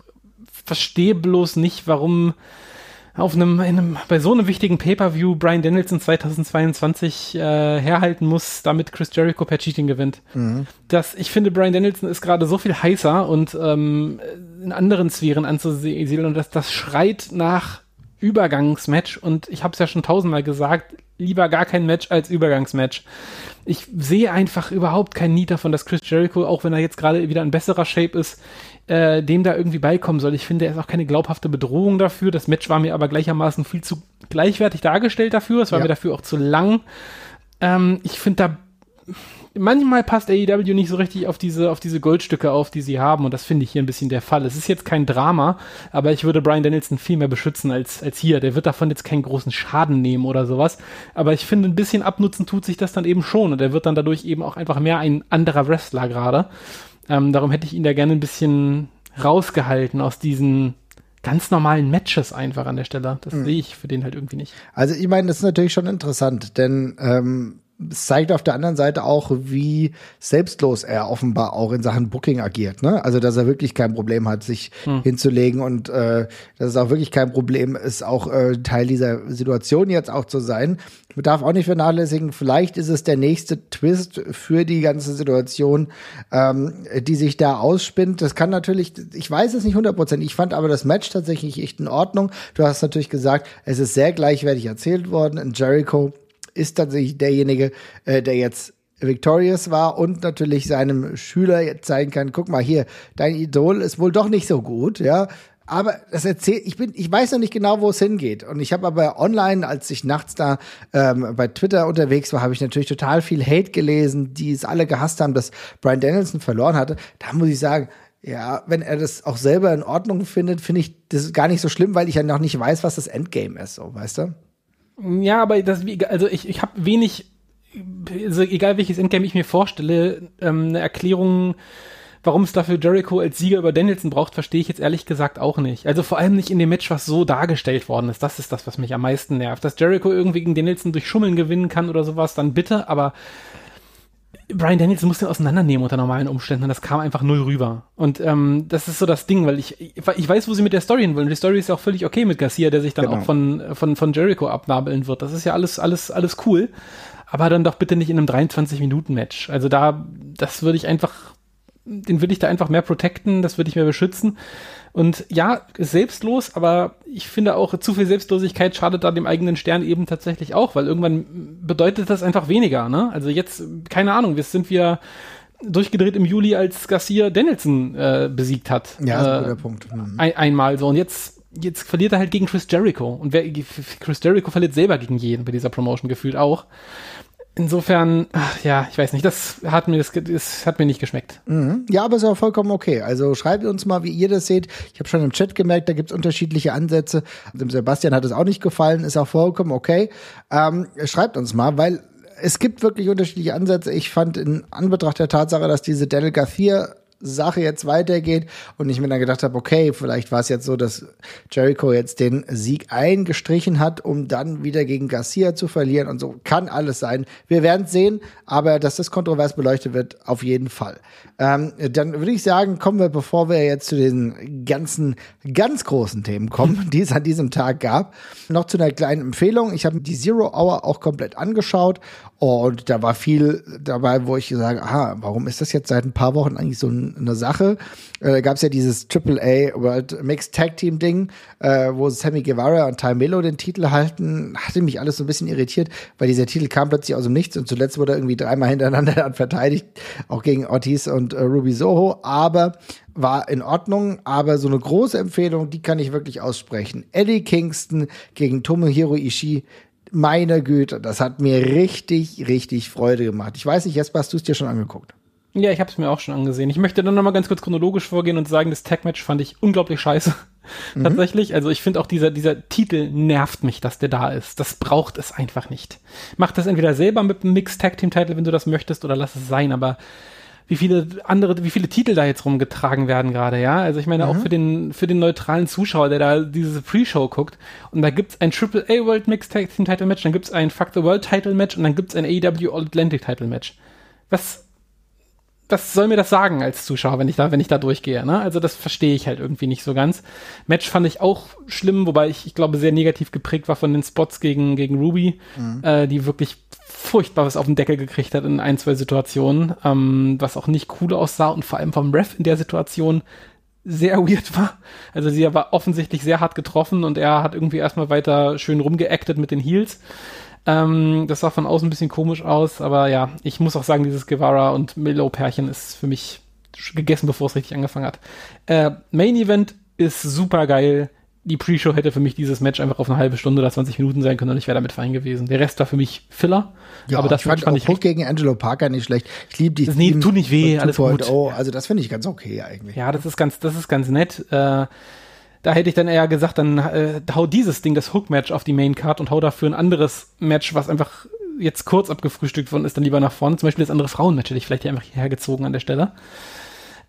S2: verstehe bloß nicht, warum auf einem, einem bei so einem wichtigen Pay-per-View Brian Danielson 2022 äh, herhalten muss, damit Chris Jericho per Cheating gewinnt. Mhm. Das, ich finde, Brian Danielson ist gerade so viel heißer und ähm, in anderen Sphären anzusehen und das, das schreit nach Übergangsmatch und ich habe es ja schon tausendmal gesagt, lieber gar kein Match als Übergangsmatch. Ich sehe einfach überhaupt keinen Need davon, dass Chris Jericho, auch wenn er jetzt gerade wieder in besserer Shape ist, äh, dem da irgendwie beikommen soll. Ich finde, er ist auch keine glaubhafte Bedrohung dafür. Das Match war mir aber gleichermaßen viel zu gleichwertig dargestellt dafür. Es war ja. mir dafür auch zu lang. Ähm, ich finde da manchmal passt AEW nicht so richtig auf diese, auf diese Goldstücke auf, die sie haben. Und das finde ich hier ein bisschen der Fall. Es ist jetzt kein Drama, aber ich würde Brian Danielson viel mehr beschützen als, als hier. Der wird davon jetzt keinen großen Schaden nehmen oder sowas. Aber ich finde, ein bisschen abnutzen tut sich das dann eben schon. Und er wird dann dadurch eben auch einfach mehr ein anderer Wrestler gerade. Ähm, darum hätte ich ihn da gerne ein bisschen rausgehalten aus diesen ganz normalen Matches einfach an der Stelle. Das mhm. sehe ich für den halt irgendwie nicht.
S1: Also ich meine, das ist natürlich schon interessant, denn ähm, es zeigt auf der anderen Seite auch, wie selbstlos er offenbar auch in Sachen Booking agiert. Ne? Also, dass er wirklich kein Problem hat, sich hm. hinzulegen und äh, dass es auch wirklich kein Problem ist, auch äh, Teil dieser Situation jetzt auch zu sein. Man darf auch nicht vernachlässigen, vielleicht ist es der nächste Twist für die ganze Situation, ähm, die sich da ausspinnt. Das kann natürlich, ich weiß es nicht hundertprozentig, ich fand aber das Match tatsächlich echt in Ordnung. Du hast natürlich gesagt, es ist sehr gleichwertig erzählt worden. In Jericho ist tatsächlich derjenige, äh, der jetzt victorious war und natürlich seinem Schüler jetzt zeigen kann, guck mal hier, dein Idol ist wohl doch nicht so gut, ja. Aber das erzählt, ich bin, ich weiß noch nicht genau, wo es hingeht. Und ich habe aber online, als ich nachts da ähm, bei Twitter unterwegs war, habe ich natürlich total viel Hate gelesen, die es alle gehasst haben, dass Brian Danielson verloren hatte. Da muss ich sagen, ja, wenn er das auch selber in Ordnung findet, finde ich das gar nicht so schlimm, weil ich ja noch nicht weiß, was das Endgame ist, so, weißt du?
S2: Ja, aber das, also ich, ich habe wenig, also egal welches Endgame ich mir vorstelle, ähm, eine Erklärung, warum es dafür Jericho als Sieger über Danielson braucht, verstehe ich jetzt ehrlich gesagt auch nicht. Also vor allem nicht in dem Match, was so dargestellt worden ist. Das ist das, was mich am meisten nervt. Dass Jericho irgendwie gegen Danielson durch Schummeln gewinnen kann oder sowas, dann bitte, aber Brian Danielson musste auseinandernehmen unter normalen Umständen und das kam einfach null rüber. Und ähm, das ist so das Ding, weil ich, ich weiß, wo sie mit der Story hin wollen. Die Story ist ja auch völlig okay mit Garcia, der sich dann genau. auch von, von, von Jericho abnabeln wird. Das ist ja alles, alles, alles cool. Aber dann doch bitte nicht in einem 23-Minuten-Match. Also da, das würde ich einfach, den würde ich da einfach mehr protecten, das würde ich mehr beschützen. Und ja, ist selbstlos, aber ich finde auch, zu viel Selbstlosigkeit schadet da dem eigenen Stern eben tatsächlich auch, weil irgendwann bedeutet das einfach weniger, ne? Also jetzt, keine Ahnung, jetzt sind wir durchgedreht im Juli, als Garcia Danielson äh, besiegt hat.
S1: Ja, ist ein äh, guter Punkt.
S2: Mhm. Ein, einmal so. Und jetzt, jetzt verliert er halt gegen Chris Jericho. Und wer, Chris Jericho verliert selber gegen jeden bei dieser Promotion gefühlt auch. Insofern, ach, ja, ich weiß nicht, das hat mir das, das hat mir nicht geschmeckt.
S1: Mhm. Ja, aber ist auch vollkommen okay. Also schreibt uns mal, wie ihr das seht. Ich habe schon im Chat gemerkt, da gibt's unterschiedliche Ansätze. Dem Sebastian hat es auch nicht gefallen, ist auch vollkommen okay. Ähm, schreibt uns mal, weil es gibt wirklich unterschiedliche Ansätze. Ich fand in Anbetracht der Tatsache, dass diese Daniel Garcia Sache jetzt weitergeht und ich mir dann gedacht habe, okay, vielleicht war es jetzt so, dass Jericho jetzt den Sieg eingestrichen hat, um dann wieder gegen Garcia zu verlieren und so kann alles sein. Wir werden sehen, aber dass das kontrovers beleuchtet wird, auf jeden Fall. Ähm, dann würde ich sagen, kommen wir, bevor wir jetzt zu den ganzen, ganz großen Themen kommen, die es an diesem Tag gab, noch zu einer kleinen Empfehlung. Ich habe die Zero Hour auch komplett angeschaut und da war viel dabei, wo ich sage, aha, warum ist das jetzt seit ein paar Wochen eigentlich so eine Sache? Äh, da gab es ja dieses AAA World Mixed Tag Team Ding, äh, wo Sammy Guevara und Ty Melo den Titel halten. Hatte mich alles so ein bisschen irritiert, weil dieser Titel kam plötzlich aus dem Nichts und zuletzt wurde er irgendwie dreimal hintereinander verteidigt, auch gegen Ortiz und äh, Ruby Soho. Aber war in Ordnung, aber so eine große Empfehlung, die kann ich wirklich aussprechen. Eddie Kingston gegen Tomohiro Ishii meine Güte, das hat mir richtig, richtig Freude gemacht. Ich weiß nicht, Jesper, hast du es dir schon angeguckt?
S2: Ja, ich habe es mir auch schon angesehen. Ich möchte dann nochmal ganz kurz chronologisch vorgehen und sagen, das Tag-Match fand ich unglaublich scheiße. Mhm. Tatsächlich. Also ich finde auch dieser, dieser Titel nervt mich, dass der da ist. Das braucht es einfach nicht. Mach das entweder selber mit einem Mixed Tag Team Titel, wenn du das möchtest, oder lass es sein, aber wie viele andere, wie viele Titel da jetzt rumgetragen werden gerade, ja. Also ich meine mhm. auch für den, für den neutralen Zuschauer, der da diese Pre-Show guckt, und da gibt's ein Triple A World Mixed Tag Team Title Match, dann gibt's ein Fuck the World Title Match und dann gibt's ein AEW All Atlantic Title Match. Was, was soll mir das sagen als Zuschauer, wenn ich da, wenn ich da durchgehe, ne? Also das verstehe ich halt irgendwie nicht so ganz. Match fand ich auch schlimm, wobei ich, ich glaube, sehr negativ geprägt war von den Spots gegen, gegen Ruby, mhm. äh, die wirklich Furchtbares auf den Deckel gekriegt hat in ein, zwei Situationen, ähm, was auch nicht cool aussah und vor allem vom Ref in der Situation sehr weird war. Also sie war offensichtlich sehr hart getroffen und er hat irgendwie erstmal weiter schön rumgeactet mit den Heels. Ähm, das sah von außen ein bisschen komisch aus, aber ja, ich muss auch sagen, dieses Guevara und Milo-Pärchen ist für mich gegessen, bevor es richtig angefangen hat. Äh, Main Event ist super geil die Pre-Show hätte für mich dieses Match einfach auf eine halbe Stunde oder 20 Minuten sein können und ich wäre damit fein gewesen. Der Rest war für mich Filler.
S1: Ja, aber das ich fand, fand ich Hook gegen Angelo Parker nicht schlecht. Ich liebe die.
S2: Das nee, tut nicht weh, alles gut.
S1: Oh, also das finde ich ganz okay eigentlich.
S2: Ja, das ist ganz, das ist ganz nett. Äh, da hätte ich dann eher gesagt, dann äh, hau dieses Ding, das Hook-Match auf die Main Card und hau dafür ein anderes Match, was einfach jetzt kurz abgefrühstückt worden ist, dann lieber nach vorne. Zum Beispiel das andere Frauenmatch hätte ich vielleicht einfach hierher gezogen an der Stelle.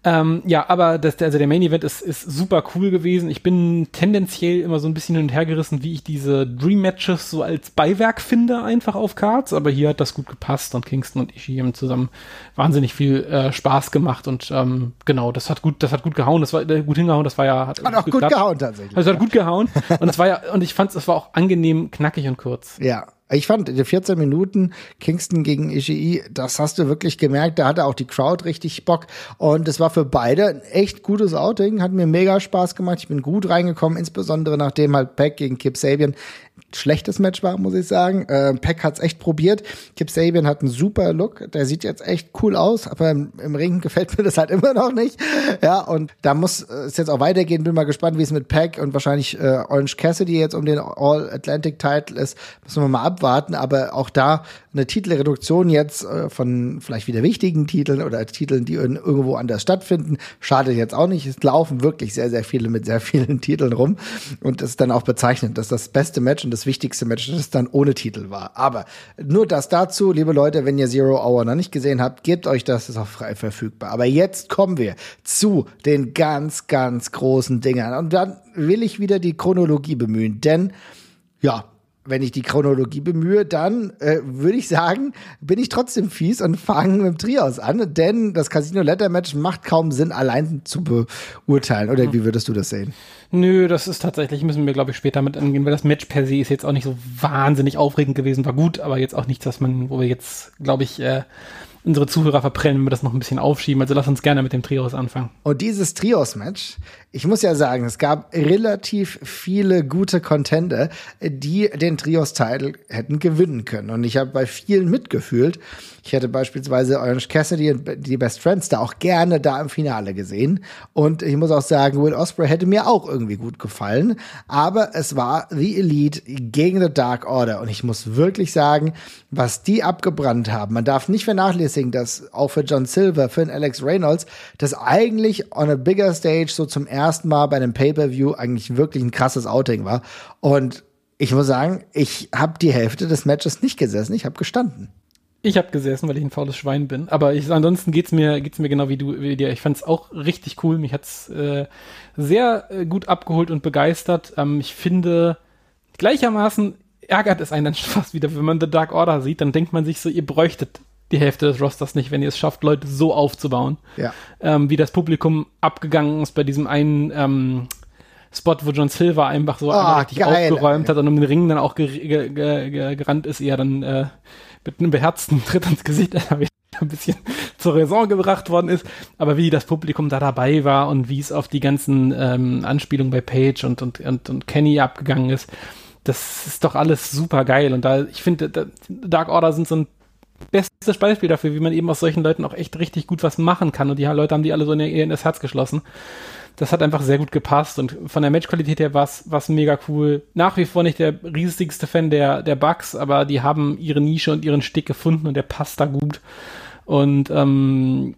S2: Ähm, ja, aber das, also der Main Event ist, ist super cool gewesen. Ich bin tendenziell immer so ein bisschen hin und her gerissen, wie ich diese Dream Matches so als Beiwerk finde, einfach auf Cards. Aber hier hat das gut gepasst und Kingston und Ishii haben zusammen wahnsinnig viel äh, Spaß gemacht und ähm, genau, das hat gut, das hat gut gehauen, das war äh, gut hingehauen, das war ja
S1: hat, hat auch gut gehauen tatsächlich.
S2: Also hat gut gehauen und es war ja und ich fand es war auch angenehm knackig und kurz.
S1: Ja, ich fand, die 14 Minuten Kingston gegen Ishii, das hast du wirklich gemerkt, da hatte auch die Crowd richtig Bock. Und es war für beide ein echt gutes Outing, hat mir mega Spaß gemacht. Ich bin gut reingekommen, insbesondere nachdem halt Peck gegen Kip Sabian schlechtes Match war, muss ich sagen. Äh, Peck hat's echt probiert. Kip Sabian hat einen super Look. Der sieht jetzt echt cool aus, aber im, im Ring gefällt mir das halt immer noch nicht. Ja, und da muss es jetzt auch weitergehen. Bin mal gespannt, wie es mit Peck und wahrscheinlich äh, Orange Cassidy jetzt um den All-Atlantic-Title ist. Müssen wir mal ab abwarten, aber auch da eine Titelreduktion jetzt äh, von vielleicht wieder wichtigen Titeln oder Titeln, die irgendwo anders stattfinden, schadet jetzt auch nicht. Es laufen wirklich sehr, sehr viele mit sehr vielen Titeln rum und es ist dann auch bezeichnend, dass das beste Match und das wichtigste Match das dann ohne Titel war. Aber nur das dazu, liebe Leute, wenn ihr Zero Hour noch nicht gesehen habt, gebt euch das, ist auch frei verfügbar. Aber jetzt kommen wir zu den ganz, ganz großen Dingern und dann will ich wieder die Chronologie bemühen, denn ja, wenn ich die Chronologie bemühe, dann äh, würde ich sagen, bin ich trotzdem fies und fange mit dem Trios an, denn das Casino Letter Match macht kaum Sinn, allein zu beurteilen. Oder wie würdest du das sehen?
S2: Nö, das ist tatsächlich, müssen wir, glaube ich, später mit angehen, weil das Match per se ist jetzt auch nicht so wahnsinnig aufregend gewesen, war gut, aber jetzt auch nichts, was man, wo wir jetzt, glaube ich, äh, unsere Zuhörer verprellen, wenn wir das noch ein bisschen aufschieben. Also lass uns gerne mit dem Trios anfangen.
S1: Und dieses Trios-Match, ich muss ja sagen, es gab relativ viele gute Contender, die den Trios-Title hätten gewinnen können. Und ich habe bei vielen mitgefühlt. Ich hätte beispielsweise Orange Cassidy und die Best Friends da auch gerne da im Finale gesehen. Und ich muss auch sagen, Will Osprey hätte mir auch irgendwie gut gefallen. Aber es war The Elite gegen The Dark Order. Und ich muss wirklich sagen, was die abgebrannt haben. Man darf nicht vernachlässigen, dass auch für John Silver, für Alex Reynolds, das eigentlich on a bigger stage so zum ersten Mal bei einem Pay-per-View eigentlich wirklich ein krasses Outing war. Und ich muss sagen, ich habe die Hälfte des Matches nicht gesessen, ich habe gestanden.
S2: Ich habe gesessen, weil ich ein faules Schwein bin. Aber ich, ansonsten geht's mir geht's mir genau wie du wie dir. Ich fand's auch richtig cool. Mich hat's äh, sehr äh, gut abgeholt und begeistert. Ähm, ich finde gleichermaßen ärgert es einen dann fast wieder, wenn man The Dark Order sieht. Dann denkt man sich so, ihr bräuchtet die Hälfte des Rosters nicht, wenn ihr es schafft, Leute so aufzubauen.
S1: Ja.
S2: Ähm, wie das Publikum abgegangen ist bei diesem einen ähm, Spot, wo John Silver einfach so
S1: Oh,
S2: richtig
S1: geil,
S2: aufgeräumt
S1: ey.
S2: hat und um den Ring dann auch ge ge ge ge gerannt ist, eher dann äh, mit einem beherzten Tritt ins Gesicht ein bisschen zur Raison gebracht worden ist. Aber wie das Publikum da dabei war und wie es auf die ganzen ähm, Anspielungen bei Page und, und, und, und Kenny abgegangen ist, das ist doch alles super geil. Und da, ich finde, da- Dark Order sind so ein bestes Beispiel dafür, wie man eben aus solchen Leuten auch echt richtig gut was machen kann. Und die Leute haben die alle so in, in das Herz geschlossen. Das hat einfach sehr gut gepasst und von der Matchqualität her war es mega cool. Nach wie vor nicht der riesigste Fan der, der Bugs, aber die haben ihre Nische und ihren Stick gefunden und der passt da gut. Und ähm,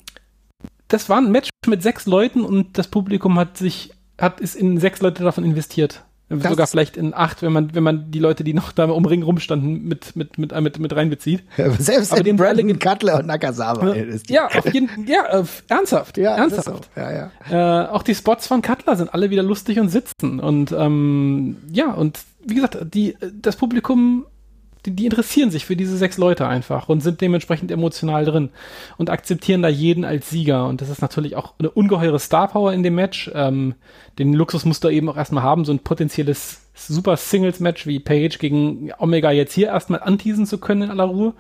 S2: das war ein Match mit sechs Leuten und das Publikum hat sich, hat ist in sechs Leute davon investiert.
S1: Das-
S2: Sogar vielleicht in acht, wenn man, wenn man die Leute, die noch da um Ring rumstanden, mit, mit, mit, mit, mit reinbezieht.
S1: Selbst
S2: Aber den
S1: Brandon Cutler und Nakazawa.
S2: Ja, auf jeden ja, äh, ernsthaft.
S1: ja,
S2: ernsthaft.
S1: so. ja, ja.
S2: Äh, auch die Spots von Cutler sind alle wieder lustig und sitzen. Und ähm, ja, und wie gesagt, die, das Publikum, die, interessieren sich für diese sechs Leute einfach und sind dementsprechend emotional drin und akzeptieren da jeden als Sieger. Und das ist natürlich auch eine ungeheure Star-Power in dem Match. Ähm, den Luxus musst du eben auch erstmal haben, so ein potenzielles super Singles-Match wie Page gegen Omega jetzt hier erstmal anteasen zu können in aller Ruhe.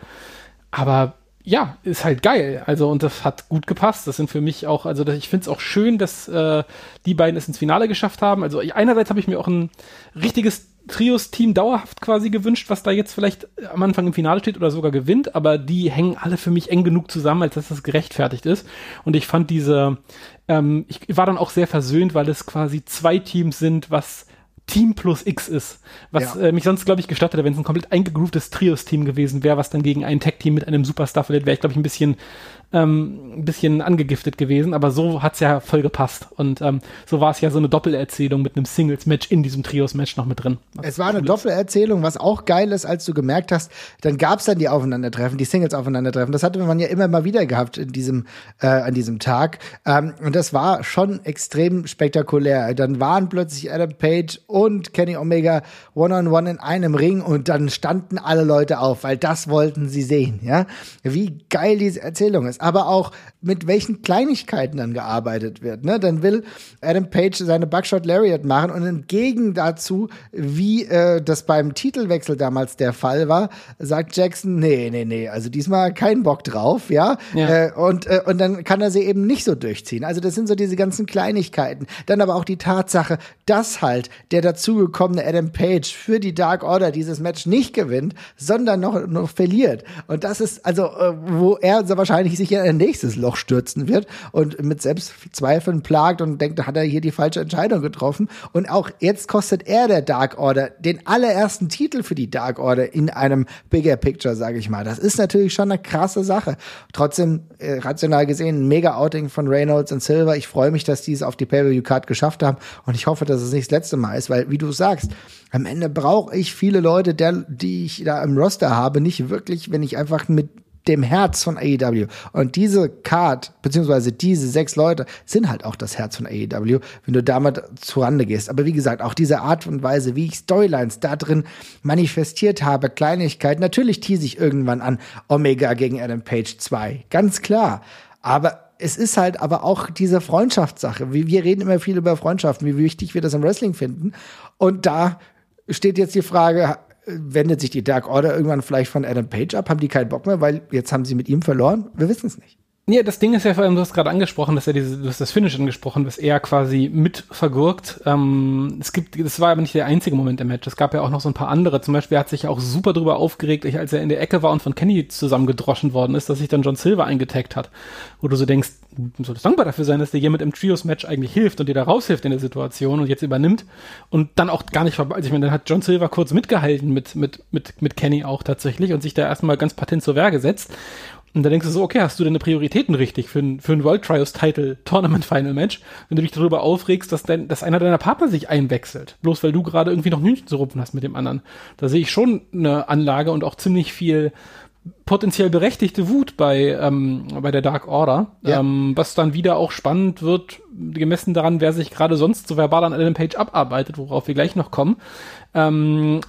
S2: Aber ja, ist halt geil. Also, und das hat gut gepasst. Das sind für mich auch, also ich finde es auch schön, dass äh, die beiden es ins Finale geschafft haben. Also einerseits habe ich mir auch ein richtiges Trios-Team dauerhaft quasi gewünscht, was da jetzt vielleicht am Anfang im Finale steht oder sogar gewinnt, aber die hängen alle für mich eng genug zusammen, als dass das gerechtfertigt ist. Und ich fand diese, ähm, ich war dann auch sehr versöhnt, weil es quasi zwei Teams sind, was Team plus X ist. Was
S1: Ja.
S2: äh, mich sonst, glaube ich, gestattet hätte, wenn es ein komplett eingegroovtes Trios-Team gewesen wäre, was dann gegen ein Tag-Team mit einem Superstar verliert, wäre ich, glaube ich, ein bisschen, ähm, ein bisschen angegiftet gewesen. Aber so hat's ja voll gepasst. Und ähm, so war es ja so eine Doppelerzählung mit einem Singles-Match in diesem Trios-Match noch mit drin. Was
S1: Es war eine. Doppelerzählung, was auch geil ist, als du gemerkt hast, dann gab's dann die Aufeinandertreffen, die Singles aufeinandertreffen. Das hatte man ja immer mal wieder gehabt in diesem, äh, an diesem Tag. Ähm, und das war schon extrem spektakulär. Dann waren plötzlich Adam Page und Kenny Omega one-on-one in einem Ring und dann standen alle Leute auf, weil das wollten sie sehen, ja. Wie geil diese Erzählung ist. Aber auch mit welchen Kleinigkeiten dann gearbeitet wird, ne? Dann will Adam Page seine Buckshot Lariat machen und entgegen dazu, wie äh, das beim Titelwechsel damals der Fall war, sagt Jackson, nee, nee, nee, also diesmal kein Bock drauf, ja.
S2: Ja.
S1: Äh, und, äh, und dann kann er sie eben nicht so durchziehen. Also das sind so diese ganzen Kleinigkeiten. Dann aber auch die Tatsache, dass halt der dazugekommene Adam Page für die Dark Order dieses Match nicht gewinnt, sondern noch, noch verliert. Und das ist also, äh, wo er so wahrscheinlich sich sich in ein nächstes Loch stürzen wird und mit Selbstzweifeln plagt und denkt, hat er hier die falsche Entscheidung getroffen. Und auch jetzt kostet er der Dark Order den allerersten Titel für die Dark Order in einem Bigger Picture, sage ich mal. Das ist natürlich schon eine krasse Sache. Trotzdem, äh, rational gesehen, ein Mega-Outing von Reynolds und Silver. Ich freue mich, dass die es auf die Pay-Per-View-Card geschafft haben und ich hoffe, dass es nicht das letzte Mal ist, weil, wie du sagst, am Ende brauche ich viele Leute, der, die ich da im Roster habe, nicht wirklich, wenn ich einfach mit dem Herz von AEW. Und diese Card, beziehungsweise diese sechs Leute, sind halt auch das Herz von AEW, wenn du damit zurande gehst. Aber wie gesagt, auch diese Art und Weise, wie ich Storylines da drin manifestiert habe, Kleinigkeit, natürlich tease ich irgendwann an Omega gegen Adam Page 2. Ganz klar. Aber es ist halt aber auch diese Freundschaftssache. Wir reden immer viel über Freundschaften, wie wichtig wir das im Wrestling finden. Und da steht jetzt die Frage, wendet sich die Dark Order irgendwann vielleicht von Adam Page ab? Haben die keinen Bock mehr, weil jetzt haben sie mit ihm verloren? Wir wissen es nicht.
S2: Ja, das Ding ist ja vor allem, du hast gerade angesprochen, dass er diese, du hast das Finish angesprochen, was er quasi mit vergurkt. Ähm, es gibt, das war aber nicht der einzige Moment im Match. Es gab ja auch noch so ein paar andere. Zum Beispiel hat sich auch super drüber aufgeregt, als er in der Ecke war und von Kenny zusammengedroschen worden ist, dass sich dann John Silver eingetaggt hat. Wo du so denkst, du solltest dankbar dafür sein, dass dir jemand im Trios-Match eigentlich hilft und dir da raushilft in der Situation und jetzt übernimmt und dann auch gar nicht vorbei. Also ich meine, dann hat John Silver kurz mitgehalten mit, mit, mit, mit Kenny auch tatsächlich und sich da erstmal ganz patent zur Wehr gesetzt. Und da denkst du so, okay, hast du deine Prioritäten richtig für ein, für ein World Trios Title Tournament Final Match, wenn du dich darüber aufregst, dass, dein, dass einer deiner Partner sich einwechselt, bloß weil du gerade irgendwie noch Hühnchen zu rupfen hast mit dem anderen. Da sehe ich schon eine Anlage und auch ziemlich viel potenziell berechtigte Wut bei, ähm, bei der Dark Order, ja. ähm, was dann wieder auch spannend wird, gemessen daran, wer sich gerade sonst so verbal an Adam Page abarbeitet, worauf wir gleich noch kommen. Ähm,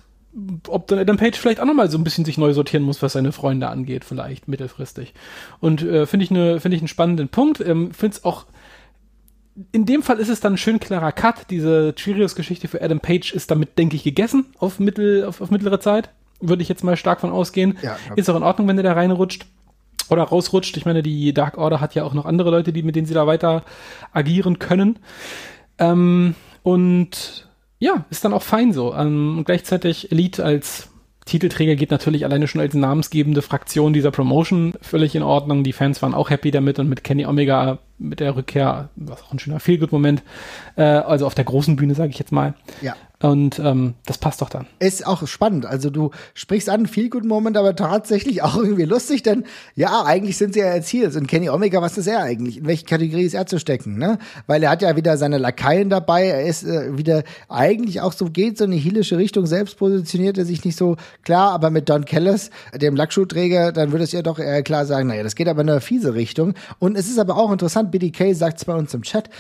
S2: ob dann Adam Page vielleicht auch nochmal so ein bisschen sich neu sortieren muss, was seine Freunde angeht, vielleicht mittelfristig. Und äh, finde ich, ne, finde ich einen spannenden Punkt. Ähm, finde es auch in dem Fall ist es dann ein schön klarer Cut. Diese Cheerios-Geschichte für Adam Page ist damit, denke ich, gegessen auf, mittel, auf, auf mittlere Zeit. Würde ich jetzt mal stark von ausgehen. Ja, ist auch in Ordnung, wenn der da reinrutscht oder rausrutscht. Ich meine, die Dark Order hat ja auch noch andere Leute, die, mit denen sie da weiter agieren können. Ähm, und ja, ist dann auch fein so. Ähm, gleichzeitig Elite als Titelträger geht natürlich alleine schon als namensgebende Fraktion dieser Promotion völlig in Ordnung. Die Fans waren auch happy damit und mit Kenny Omega mit der Rückkehr, was auch ein schöner Feelgood-Moment, äh, also auf der großen Bühne, sage ich jetzt mal.
S1: Ja.
S2: Und ähm, das passt doch dann.
S1: Ist auch spannend. Also du sprichst an, viel gut Moment, aber tatsächlich auch irgendwie lustig, denn ja, eigentlich sind sie ja jetzt hier. Und Kenny Omega, was ist er eigentlich? In welche Kategorie ist er zu stecken? Ne? Weil er hat ja wieder seine Lakaien dabei. Er ist äh, wieder eigentlich auch so geht so eine heelische Richtung. Selbst positioniert er sich nicht so klar, aber mit Don Kellis, dem Lackschuhträger, dann würde es ja doch eher klar sagen, naja, das geht aber in eine fiese Richtung. Und es ist aber auch interessant, BDK sagt es bei uns im Chat,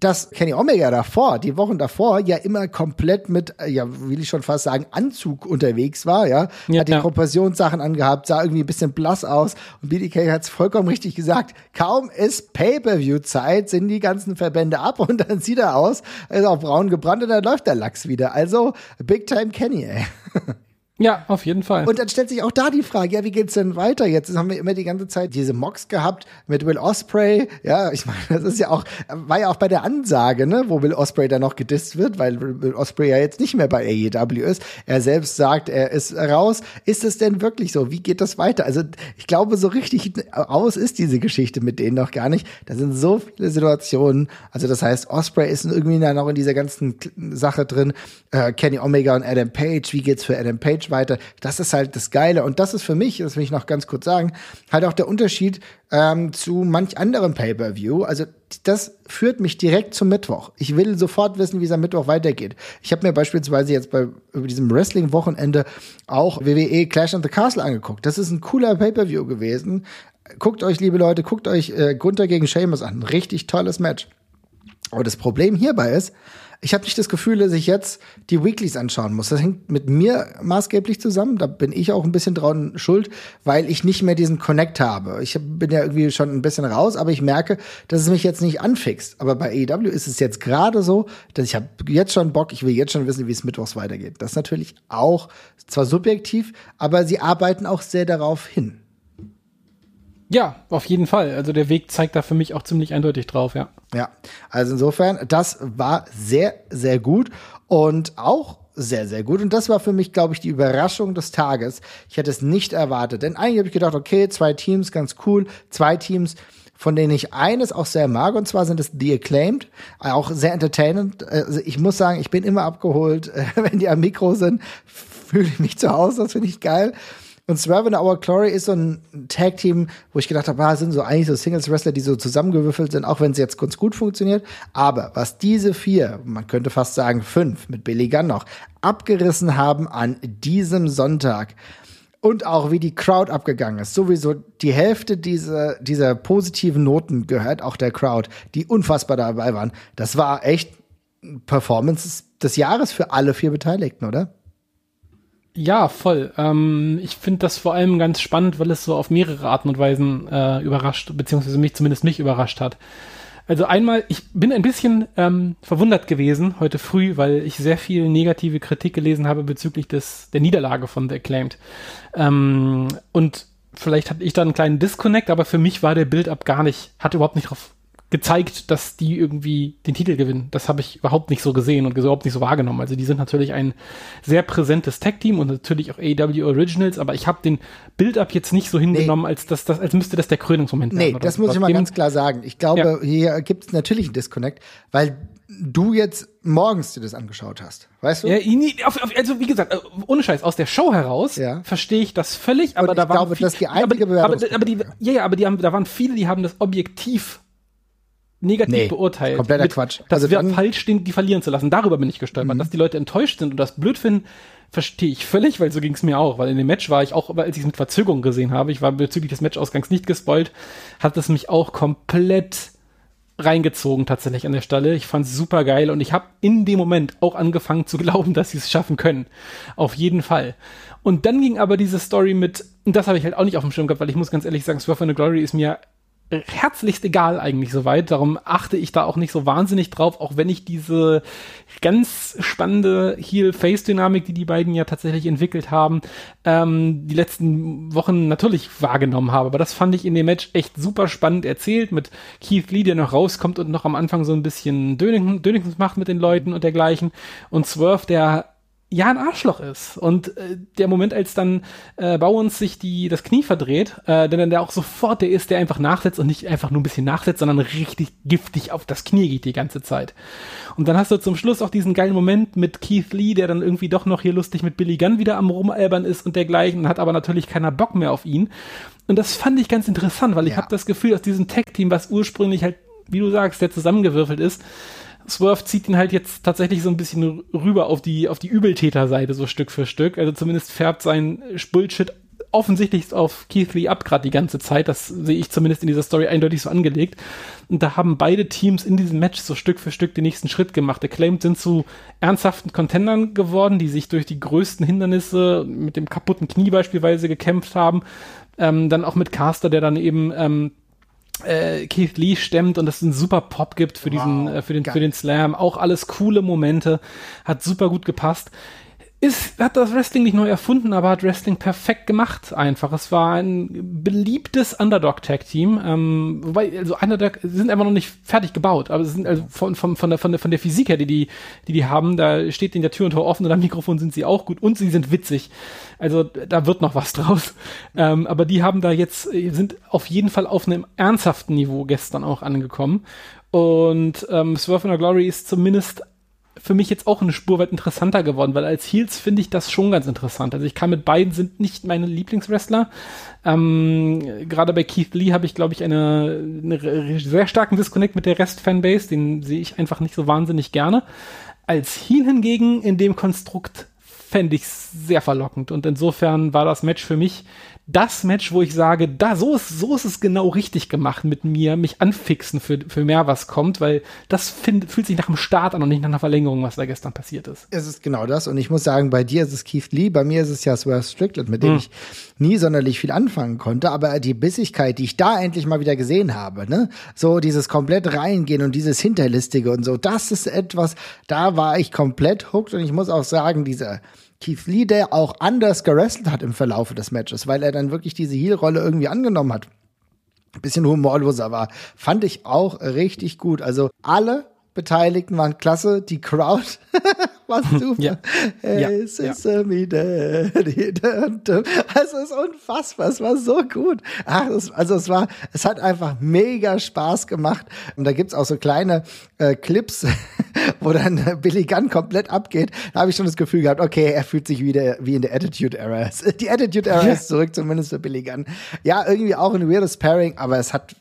S1: dass Kenny Omega davor, die Wochen davor, ja immer komplett mit, ja, will ich schon fast sagen, Anzug unterwegs war, ja. ja hat die ja. Kompressionssachen angehabt, sah irgendwie ein bisschen blass aus. Und BDK hat es vollkommen richtig gesagt. Kaum ist Pay-Per-View-Zeit, sind die ganzen Verbände ab und dann sieht er aus, ist auch braun gebrannt und dann läuft der Lachs wieder. Also, Big Time Kenny, ey.
S2: Ja, auf jeden Fall.
S1: Und dann stellt sich auch da die Frage, ja, wie geht's denn weiter? Jetzt haben wir immer die ganze Zeit diese Mocks gehabt mit Will Osprey. Ja, ich meine, das ist ja auch, war ja auch bei der Ansage, ne, wo Will Osprey dann noch gedisst wird, weil Will Osprey ja jetzt nicht mehr bei AEW ist. Er selbst sagt, er ist raus. Ist es denn wirklich so? Wie geht das weiter? Also, ich glaube, so richtig aus ist diese Geschichte mit denen noch gar nicht. Da sind so viele Situationen. Also, das heißt, Osprey ist irgendwie dann noch in dieser ganzen Sache drin. Äh, Kenny Omega und Adam Page. Wie geht's für Adam Page weiter. Das ist halt das Geile. Und das ist für mich, das will ich noch ganz kurz sagen, halt auch der Unterschied ähm, zu manch anderem Pay-Per-View. Also das führt mich direkt zum Mittwoch. Ich will sofort wissen, wie es am Mittwoch weitergeht. Ich habe mir beispielsweise jetzt bei über diesem Wrestling-Wochenende auch WWE Clash of the Castle angeguckt. Das ist ein cooler Pay-Per-View gewesen. Guckt euch, liebe Leute, guckt euch äh, Gunther gegen Sheamus an. Richtig tolles Match. Aber das Problem hierbei ist, ich habe nicht das Gefühl, dass ich jetzt die Weeklies anschauen muss. Das hängt mit mir maßgeblich zusammen. Da bin ich auch ein bisschen dran schuld, weil ich nicht mehr diesen Connect habe. Ich bin ja irgendwie schon ein bisschen raus, aber ich merke, dass es mich jetzt nicht anfixt. Aber bei AEW ist es jetzt gerade so, dass ich habe jetzt schon Bock, ich will jetzt schon wissen, wie es mittwochs weitergeht. Das ist natürlich auch zwar subjektiv, aber sie arbeiten auch sehr darauf hin.
S2: Ja, auf jeden Fall. Also der Weg zeigt da für mich auch ziemlich eindeutig drauf, ja.
S1: Ja, also insofern, das war sehr, sehr gut und auch sehr, sehr gut. Und das war für mich, glaube ich, die Überraschung des Tages. Ich hätte es nicht erwartet. Denn eigentlich habe ich gedacht, okay, zwei Teams, ganz cool. Zwei Teams, von denen ich eines auch sehr mag, und zwar sind es The Acclaimed, auch sehr entertainend. Also ich muss sagen, ich bin immer abgeholt, wenn die am Mikro sind, fühle ich mich zu Hause, das finde ich geil. Und Swerve in Our Glory ist so ein Tag-Team, wo ich gedacht habe, ah, sind so eigentlich so Singles-Wrestler, die so zusammengewürfelt sind, auch wenn es jetzt ganz gut funktioniert. Aber was diese vier, man könnte fast sagen fünf, mit Billy Gunn noch, abgerissen haben an diesem Sonntag, und auch wie die Crowd abgegangen ist. Sowieso die Hälfte dieser, dieser positiven Noten gehört auch der Crowd, die unfassbar dabei waren. Das war echt Performance des Jahres für alle vier Beteiligten, oder?
S2: Ja, voll. Ähm, ich finde das vor allem ganz spannend, weil es so auf mehrere Arten und Weisen äh, überrascht, beziehungsweise mich zumindest mich überrascht hat. Also einmal, ich bin ein bisschen ähm, verwundert gewesen heute früh, weil ich sehr viel negative Kritik gelesen habe bezüglich des der Niederlage von The Acclaimed. Ähm, und vielleicht hatte ich da einen kleinen Disconnect, aber für mich war der Build-up gar nicht, hat überhaupt nicht drauf gezeigt, dass die irgendwie den Titel gewinnen. Das habe ich überhaupt nicht so gesehen und überhaupt nicht so wahrgenommen. Also die sind natürlich ein sehr präsentes Tag-Team und natürlich auch AW Originals, aber ich habe den Build-up jetzt nicht so hingenommen, nee. als, dass, das, als müsste das der Krönungsmoment
S1: nee, werden. Nee, das muss ich mal ganz klar sagen. Ich glaube, ja. hier gibt es natürlich einen Disconnect, weil du jetzt morgens dir das angeschaut hast, weißt du?
S2: Ja, also wie gesagt, äh, ohne Scheiß, aus der Show heraus ja. verstehe ich das völlig, aber und da
S1: ich waren glaube,
S2: viel,
S1: das ist die einzige
S2: aber, aber, aber die, ja, ja, aber die haben, da waren viele, die haben das objektiv negativ nee, beurteilt.
S1: Kompletter mit, Quatsch.
S2: Das also wäre falsch, den, die verlieren zu lassen. Darüber bin ich gestolpert. Mhm. Dass die Leute enttäuscht sind und das blöd finden, verstehe ich völlig, weil so ging es mir auch. Weil in dem Match war ich auch, als ich es mit Verzögerung gesehen habe, ich war bezüglich des Matchausgangs nicht gespoilt, hat es mich auch komplett reingezogen tatsächlich an der Stelle. Ich fand es super geil und ich habe in dem Moment auch angefangen zu glauben, dass sie es schaffen können. Auf jeden Fall. Und dann ging aber diese Story mit, und das habe ich halt auch nicht auf dem Schirm gehabt, weil ich muss ganz ehrlich sagen, Swerve the Glory ist mir herzlichst egal eigentlich soweit. Darum achte ich da auch nicht so wahnsinnig drauf, auch wenn ich diese ganz spannende Heel-Face-Dynamik, die die beiden ja tatsächlich entwickelt haben, ähm, die letzten Wochen natürlich wahrgenommen habe. Aber das fand ich in dem Match echt super spannend erzählt mit Keith Lee, der noch rauskommt und noch am Anfang so ein bisschen Dönings macht mit den Leuten und dergleichen und Swerve, der ja ein Arschloch ist. Und äh, der Moment, als dann äh, Bowens sich die, das Knie verdreht, äh, denn der auch sofort der ist, der einfach nachsetzt und nicht einfach nur ein bisschen nachsetzt, sondern richtig giftig auf das Knie geht die ganze Zeit. Und dann hast du zum Schluss auch diesen geilen Moment mit Keith Lee, der dann irgendwie doch noch hier lustig mit Billy Gunn wieder am Rumalbern ist und dergleichen, hat aber natürlich keiner Bock mehr auf ihn. Und das fand ich ganz interessant, weil ich ja. habe das Gefühl, aus diesem Tag-Team, was ursprünglich halt, wie du sagst, der zusammengewürfelt ist, Swerve zieht ihn halt jetzt tatsächlich so ein bisschen rüber auf die, auf die Übeltäterseite, so Stück für Stück. Also zumindest färbt sein Bullshit offensichtlich auf Keith Lee ab, gerade die ganze Zeit. Das sehe ich zumindest in dieser Story eindeutig so angelegt. Und da haben beide Teams in diesem Match so Stück für Stück den nächsten Schritt gemacht. Acclaimed sind zu ernsthaften Contendern geworden, die sich durch die größten Hindernisse mit dem kaputten Knie beispielsweise gekämpft haben. Ähm, dann auch mit Caster, der dann eben ähm, äh, Keith Lee stemmt und es einen super Pop gibt für diesen, wow, äh, für den, geil. für den Slam. Auch alles coole Momente. Hat super gut gepasst ist, hat das Wrestling nicht neu erfunden, aber hat Wrestling perfekt gemacht einfach. Es war ein beliebtes Underdog-Tag-Team. Ähm, wobei, also Underdog sind einfach noch nicht fertig gebaut, aber es sind also von, von, von, der, von, der, von der Physik her, die die, die die haben, da steht in der Tür und Tor offen und am Mikrofon sind sie auch gut und sie sind witzig. Also da wird noch was draus. Ähm, aber die haben da jetzt, sind auf jeden Fall auf einem ernsthaften Niveau gestern auch angekommen. Und ähm, Swerve in Glory ist zumindest für mich jetzt auch eine Spur weit interessanter geworden, weil als Heels finde ich das schon ganz interessant. Also ich kann mit beiden sind nicht meine Lieblingswrestler. Ähm, Gerade bei Keith Lee habe ich, glaube ich, eine, eine sehr starken Disconnect mit der Rest-Fanbase. Den sehe ich einfach nicht so wahnsinnig gerne. Als Heel hingegen in dem Konstrukt fände ich sehr verlockend. Und insofern war das Match für mich das Match, wo ich sage, da, so ist, so ist es genau richtig gemacht mit mir, mich anfixen für, für mehr, was kommt, weil das find, fühlt sich nach einem Start an und nicht nach einer Verlängerung, was da gestern passiert ist.
S1: Es ist genau das. Und ich muss sagen, bei dir ist es Keith Lee, bei mir ist es ja Swerve Strickland, mit dem hm. ich nie sonderlich viel anfangen konnte, aber die Bissigkeit, die ich da endlich mal wieder gesehen habe, ne, so dieses komplett reingehen und dieses Hinterlistige und so, das ist etwas, da war ich komplett hooked und ich muss auch sagen, dieser Keith Lee, der auch anders gerestelt hat im Verlaufe des Matches, weil er dann wirklich diese Heel-Rolle irgendwie angenommen hat. Ein bisschen humorloser war. Fand ich auch richtig gut. Also alle Beteiligten waren klasse. Die Crowd war super. ja. Hey, ja. Sesame ja. Daddy. Also es ist unfassbar, es war so gut. Ach, es, also es war, es hat einfach mega Spaß gemacht. Und da gibt's auch so kleine äh, Clips, wo dann Billy Gunn komplett abgeht. Da habe ich schon das Gefühl gehabt, okay, er fühlt sich wieder wie in der Attitude Era. Die Attitude Era ist zurück, zumindest für Billy Gunn. Ja, irgendwie auch ein weirdes Pairing, aber es hat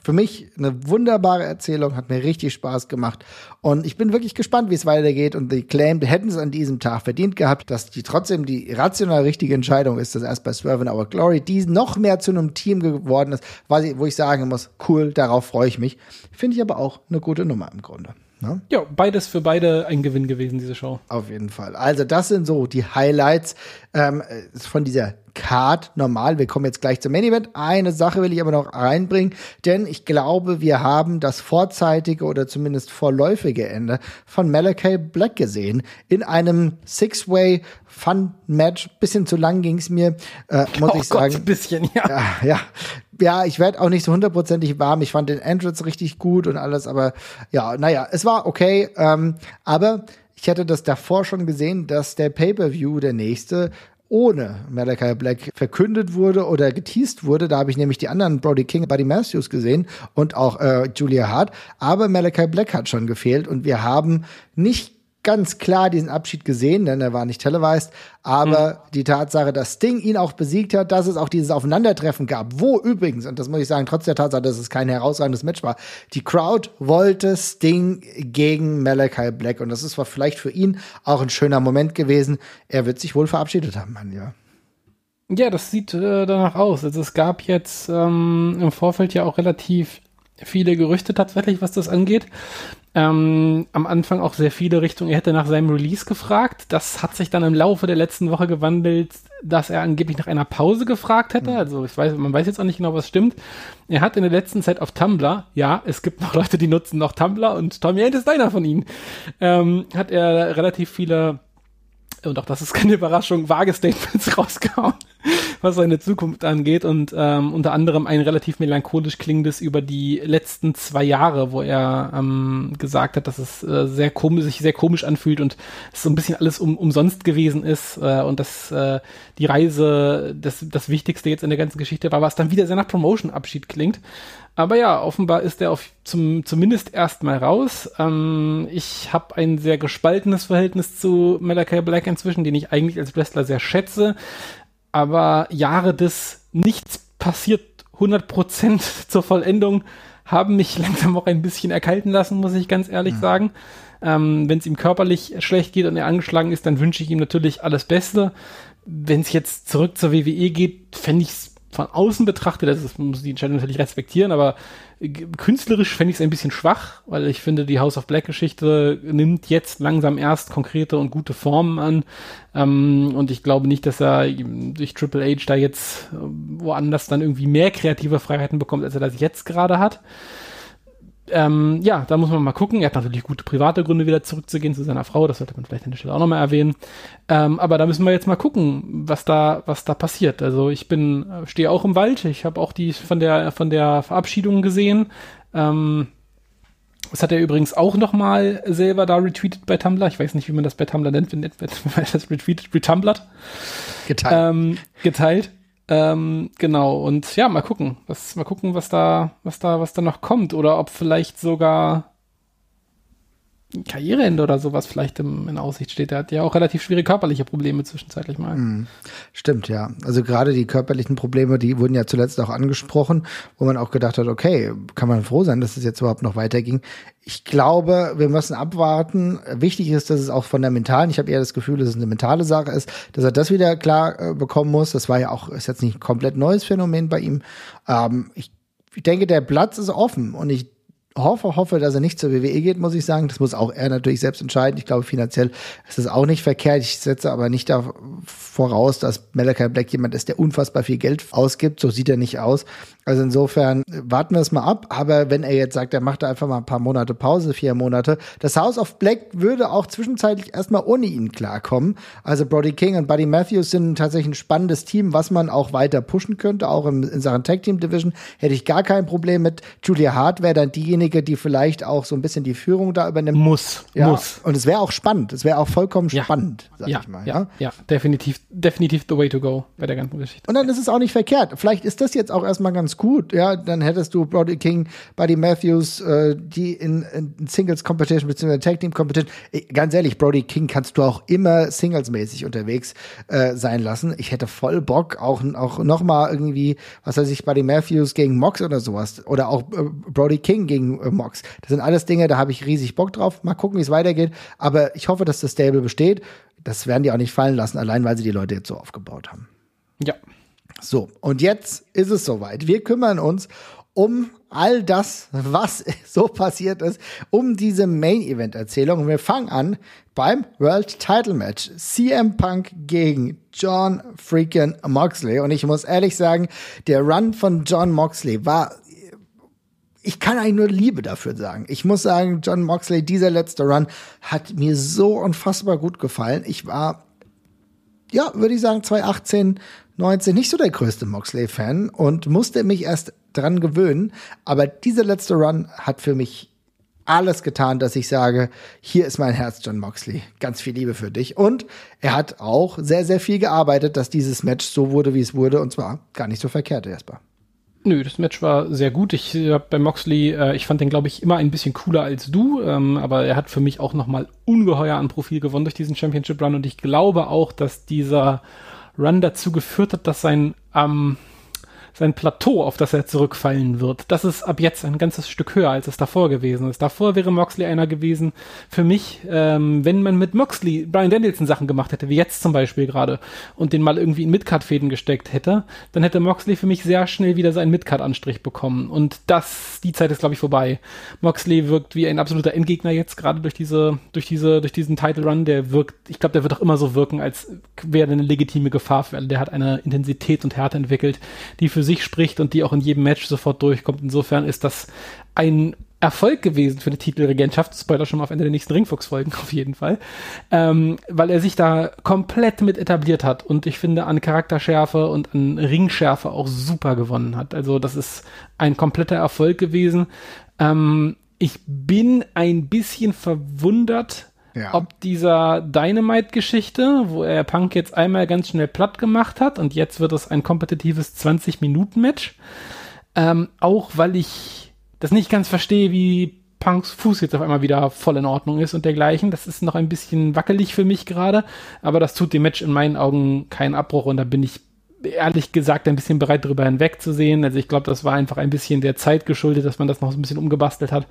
S1: für mich eine wunderbare Erzählung, hat mir richtig Spaß gemacht. Und ich bin wirklich gespannt, wie es weitergeht. Und die Claim hätten es an diesem Tag verdient gehabt, dass die trotzdem die rational richtige Entscheidung ist, dass erst bei Swerve Our Glory die noch mehr zu einem Team geworden ist, wo ich sagen muss, cool, darauf freue ich mich. Finde ich aber auch eine gute Nummer im Grunde.
S2: Ne? Ja, beides für beide ein Gewinn gewesen, diese Show.
S1: Auf jeden Fall. Also das sind so die Highlights ähm, von dieser Card normal. Wir kommen jetzt gleich zum Main Event. Eine Sache will ich aber noch reinbringen, denn ich glaube, wir haben das vorzeitige oder zumindest vorläufige Ende von Malachi Black gesehen in einem Six-Way Fun Match. Bisschen zu lang ging's mir, äh, muss oh ich sagen. Gott,
S2: ein bisschen, ja.
S1: Ja, ja ja, ich werde auch nicht so hundertprozentig warm. Ich fand den Androids richtig gut und alles, aber ja, naja, es war okay. Ähm, aber ich hatte das davor schon gesehen, dass der Pay-Per-View, der nächste, ohne Malachi Black verkündet wurde oder geteased wurde. Da habe ich nämlich die anderen Brody King, Buddy Matthews gesehen und auch äh, Julia Hart. Aber Malachi Black hat schon gefehlt und wir haben nicht ganz klar diesen Abschied gesehen, denn er war nicht televised. Aber mhm. die Tatsache, dass Sting ihn auch besiegt hat, dass es auch dieses Aufeinandertreffen gab, wo übrigens, und das muss ich sagen, trotz der Tatsache, dass es kein herausragendes Match war, die Crowd wollte Sting gegen Malachi Black. Und das ist vielleicht für ihn auch ein schöner Moment gewesen. Er wird sich wohl verabschiedet haben, Mann, ja.
S2: Ja, das sieht äh, danach aus. Also es gab jetzt ähm, im Vorfeld ja auch relativ viele Gerüchte tatsächlich, was das angeht. Ähm, am Anfang auch sehr viele Richtungen, er hätte nach seinem Release gefragt. Das hat sich dann im Laufe der letzten Woche gewandelt, dass er angeblich nach einer Pause gefragt hätte. Mhm. Also ich weiß, man weiß jetzt auch nicht genau, was stimmt. Er hat in der letzten Zeit auf Tumblr, ja, es gibt noch Leute, die nutzen noch Tumblr und Tommy Hand ist einer von ihnen, ähm, hat er relativ viele und auch das ist keine Überraschung, vage Statements rausgehauen, was seine Zukunft angeht und ähm, unter anderem ein relativ melancholisch klingendes über die letzten zwei Jahre, wo er ähm, gesagt hat, dass es äh, sehr komisch, sich sehr komisch anfühlt und es so ein bisschen alles um, umsonst gewesen ist äh, und dass äh, die Reise das, das Wichtigste jetzt in der ganzen Geschichte war, was dann wieder sehr nach Promotion-Abschied klingt. Aber ja, offenbar ist er auf, zum, zumindest erstmal raus. Ähm, ich habe ein sehr gespaltenes Verhältnis zu Malachi Black inzwischen, den ich eigentlich als Wrestler sehr schätze. Aber Jahre des Nichts passiert 100% zur Vollendung haben mich langsam auch ein bisschen erkalten lassen, muss ich ganz ehrlich mhm. sagen. Ähm, Wenn es ihm körperlich schlecht geht und er angeschlagen ist, dann wünsche ich ihm natürlich alles Beste. Wenn es jetzt zurück zur WWE geht, fände ich es von außen betrachtet, das ist, muss die Entscheidung natürlich respektieren, aber künstlerisch fände ich es ein bisschen schwach, weil ich finde, die House of Black Geschichte nimmt jetzt langsam erst konkrete und gute Formen an. Ähm, und ich glaube nicht, dass er durch Triple H da jetzt äh, woanders dann irgendwie mehr kreative Freiheiten bekommt, als er das jetzt gerade hat ähm, ja, da muss man mal gucken. Er hat natürlich gute private Gründe, wieder zurückzugehen zu seiner Frau. Das sollte man vielleicht an der Stelle auch nochmal erwähnen. Ähm, aber da müssen wir jetzt mal gucken, was da, was da passiert. Also ich bin, äh, stehe auch im Wald. Ich habe auch die von der, von der Verabschiedung gesehen. Ähm, das hat er übrigens auch nochmal selber da retweetet bei Tumblr. Ich weiß nicht, wie man das bei Tumblr nennt, wenn man das retweetet, retumblert. Geteilt. Ähm, geteilt. Ähm, genau, und ja, mal gucken. Was, mal gucken, was da, was da, was da noch kommt. Oder ob vielleicht sogar Karriereende oder sowas vielleicht im, in Aussicht steht. Er hat ja auch relativ schwere körperliche Probleme zwischenzeitlich mal. Mhm.
S1: Stimmt, ja. Also gerade die körperlichen Probleme, die wurden ja zuletzt auch angesprochen, wo man auch gedacht hat, okay, kann man froh sein, dass es jetzt überhaupt noch weiterging. Ich glaube, wir müssen abwarten. Wichtig ist, dass es auch von der mentalen, ich habe eher das Gefühl, dass es eine mentale Sache ist, dass er das wieder klar äh, bekommen muss. Das war ja auch, ist jetzt nicht ein komplett neues Phänomen bei ihm. Ähm, ich ich denke, der Platz ist offen und ich hoffe, hoffe, dass er nicht zur WWE geht, muss ich sagen. Das muss auch er natürlich selbst entscheiden. Ich glaube, finanziell ist das auch nicht verkehrt. Ich setze aber nicht da voraus, dass Malachi Black jemand ist, der unfassbar viel Geld ausgibt. So sieht er nicht aus. Also insofern warten wir es mal ab. Aber wenn er jetzt sagt, er macht da einfach mal ein paar Monate Pause, vier Monate, das House of Black würde auch zwischenzeitlich erstmal ohne ihn klarkommen. Also Brody King und Buddy Matthews sind tatsächlich ein spannendes Team, was man auch weiter pushen könnte, auch in Sachen Tag Team Division. Hätte ich gar kein Problem mit. Julia Hart wäre dann diejenige, diejenige, die vielleicht auch so ein bisschen die Führung da übernimmt.
S2: Muss,
S1: ja,
S2: muss.
S1: Und es wäre auch spannend. Es wäre auch vollkommen
S2: Ja.
S1: spannend, sag
S2: Ja,
S1: ich mal.
S2: ja, ja, definitiv, definitiv the way to go bei der ganzen Geschichte.
S1: Und dann ist es auch nicht verkehrt. Vielleicht ist das jetzt auch erstmal ganz gut. Ja, dann hättest du Brody King, Buddy Matthews, äh, die in, in Singles Competition bzw. Tag Team Competition. Äh, Ganz ehrlich, Brody King kannst du auch immer singlesmäßig unterwegs äh, sein lassen. Ich hätte voll Bock, auch, auch noch mal irgendwie, was weiß ich, Buddy Matthews gegen Mox oder sowas. Oder auch äh, Brody King gegen äh, Mox. Das sind alles Dinge, da habe ich riesig Bock drauf. Mal gucken, wie es weitergeht. Aber ich hoffe, dass das Stable besteht. Das werden die auch nicht fallen lassen, allein weil sie die Leute jetzt so aufgebaut haben.
S2: Ja.
S1: So, und jetzt ist es soweit. Wir kümmern uns um all das, was so passiert ist, um diese Main-Event-Erzählung. Und wir fangen an beim World Title Match. CM Punk gegen John freaking Moxley. Und ich muss ehrlich sagen, der Run von John Moxley war ich kann eigentlich nur Liebe dafür sagen. Ich muss sagen, John Moxley, dieser letzte Run hat mir so unfassbar gut gefallen. Ich war ja, würde ich sagen, 2018, 19 nicht so der größte Moxley-Fan und musste mich erst dran gewöhnen. Aber dieser letzte Run hat für mich alles getan, dass ich sage, hier ist mein Herz, John Moxley. Ganz viel Liebe für dich. Und er hat auch sehr, sehr viel gearbeitet, dass dieses Match so wurde, wie es wurde. Und zwar gar nicht so verkehrt, erstmal.
S2: Nö, das Match war sehr gut. Ich äh, bei Moxley, äh, ich fand den, glaube ich, immer ein bisschen cooler als du, ähm, aber er hat für mich auch nochmal ungeheuer an Profil gewonnen durch diesen Championship Run und ich glaube auch, dass dieser Run dazu geführt hat, dass sein ähm, sein Plateau, auf das er zurückfallen wird, das ist ab jetzt ein ganzes Stück höher, als es davor gewesen ist. Davor wäre Moxley einer gewesen, für mich, ähm, wenn man mit Moxley Brian Danielson Sachen gemacht hätte, wie jetzt zum Beispiel gerade, und den mal irgendwie in Midcard-Fäden gesteckt hätte, dann hätte Moxley für mich sehr schnell wieder seinen Midcard-Anstrich bekommen. Und das, die Zeit ist, glaube ich, vorbei. Moxley wirkt wie ein absoluter Endgegner jetzt, gerade durch diese, durch diese, durch diesen Title Run, der wirkt, ich glaube, der wird auch immer so wirken, als wäre eine legitime Gefahr für alle. Der hat eine Intensität und Härte entwickelt, die für sich spricht und die auch in jedem Match sofort durchkommt. Insofern ist das ein Erfolg gewesen für die Titelregentschaft. Spoiler schon mal auf Ende der nächsten Ringfuchs-Folgen auf jeden Fall. Ähm, weil er sich da komplett mit etabliert hat und ich finde an Charakterschärfe und an Ringschärfe auch super gewonnen hat. Also das ist ein kompletter Erfolg gewesen. Ähm, ich bin ein bisschen verwundert,
S1: Ja.
S2: ob dieser Dynamite-Geschichte, wo er Punk jetzt einmal ganz schnell platt gemacht hat und jetzt wird es ein kompetitives 20-Minuten-Match. Ähm, auch weil ich das nicht ganz verstehe, wie Punks Fuß jetzt auf einmal wieder voll in Ordnung ist und dergleichen. Das ist noch ein bisschen wackelig für mich gerade, aber das tut dem Match in meinen Augen keinen Abbruch und da bin ich ehrlich gesagt ein bisschen bereit darüber hinwegzusehen. Also ich glaube, das war einfach ein bisschen der Zeit geschuldet, dass man das noch so ein bisschen umgebastelt hat.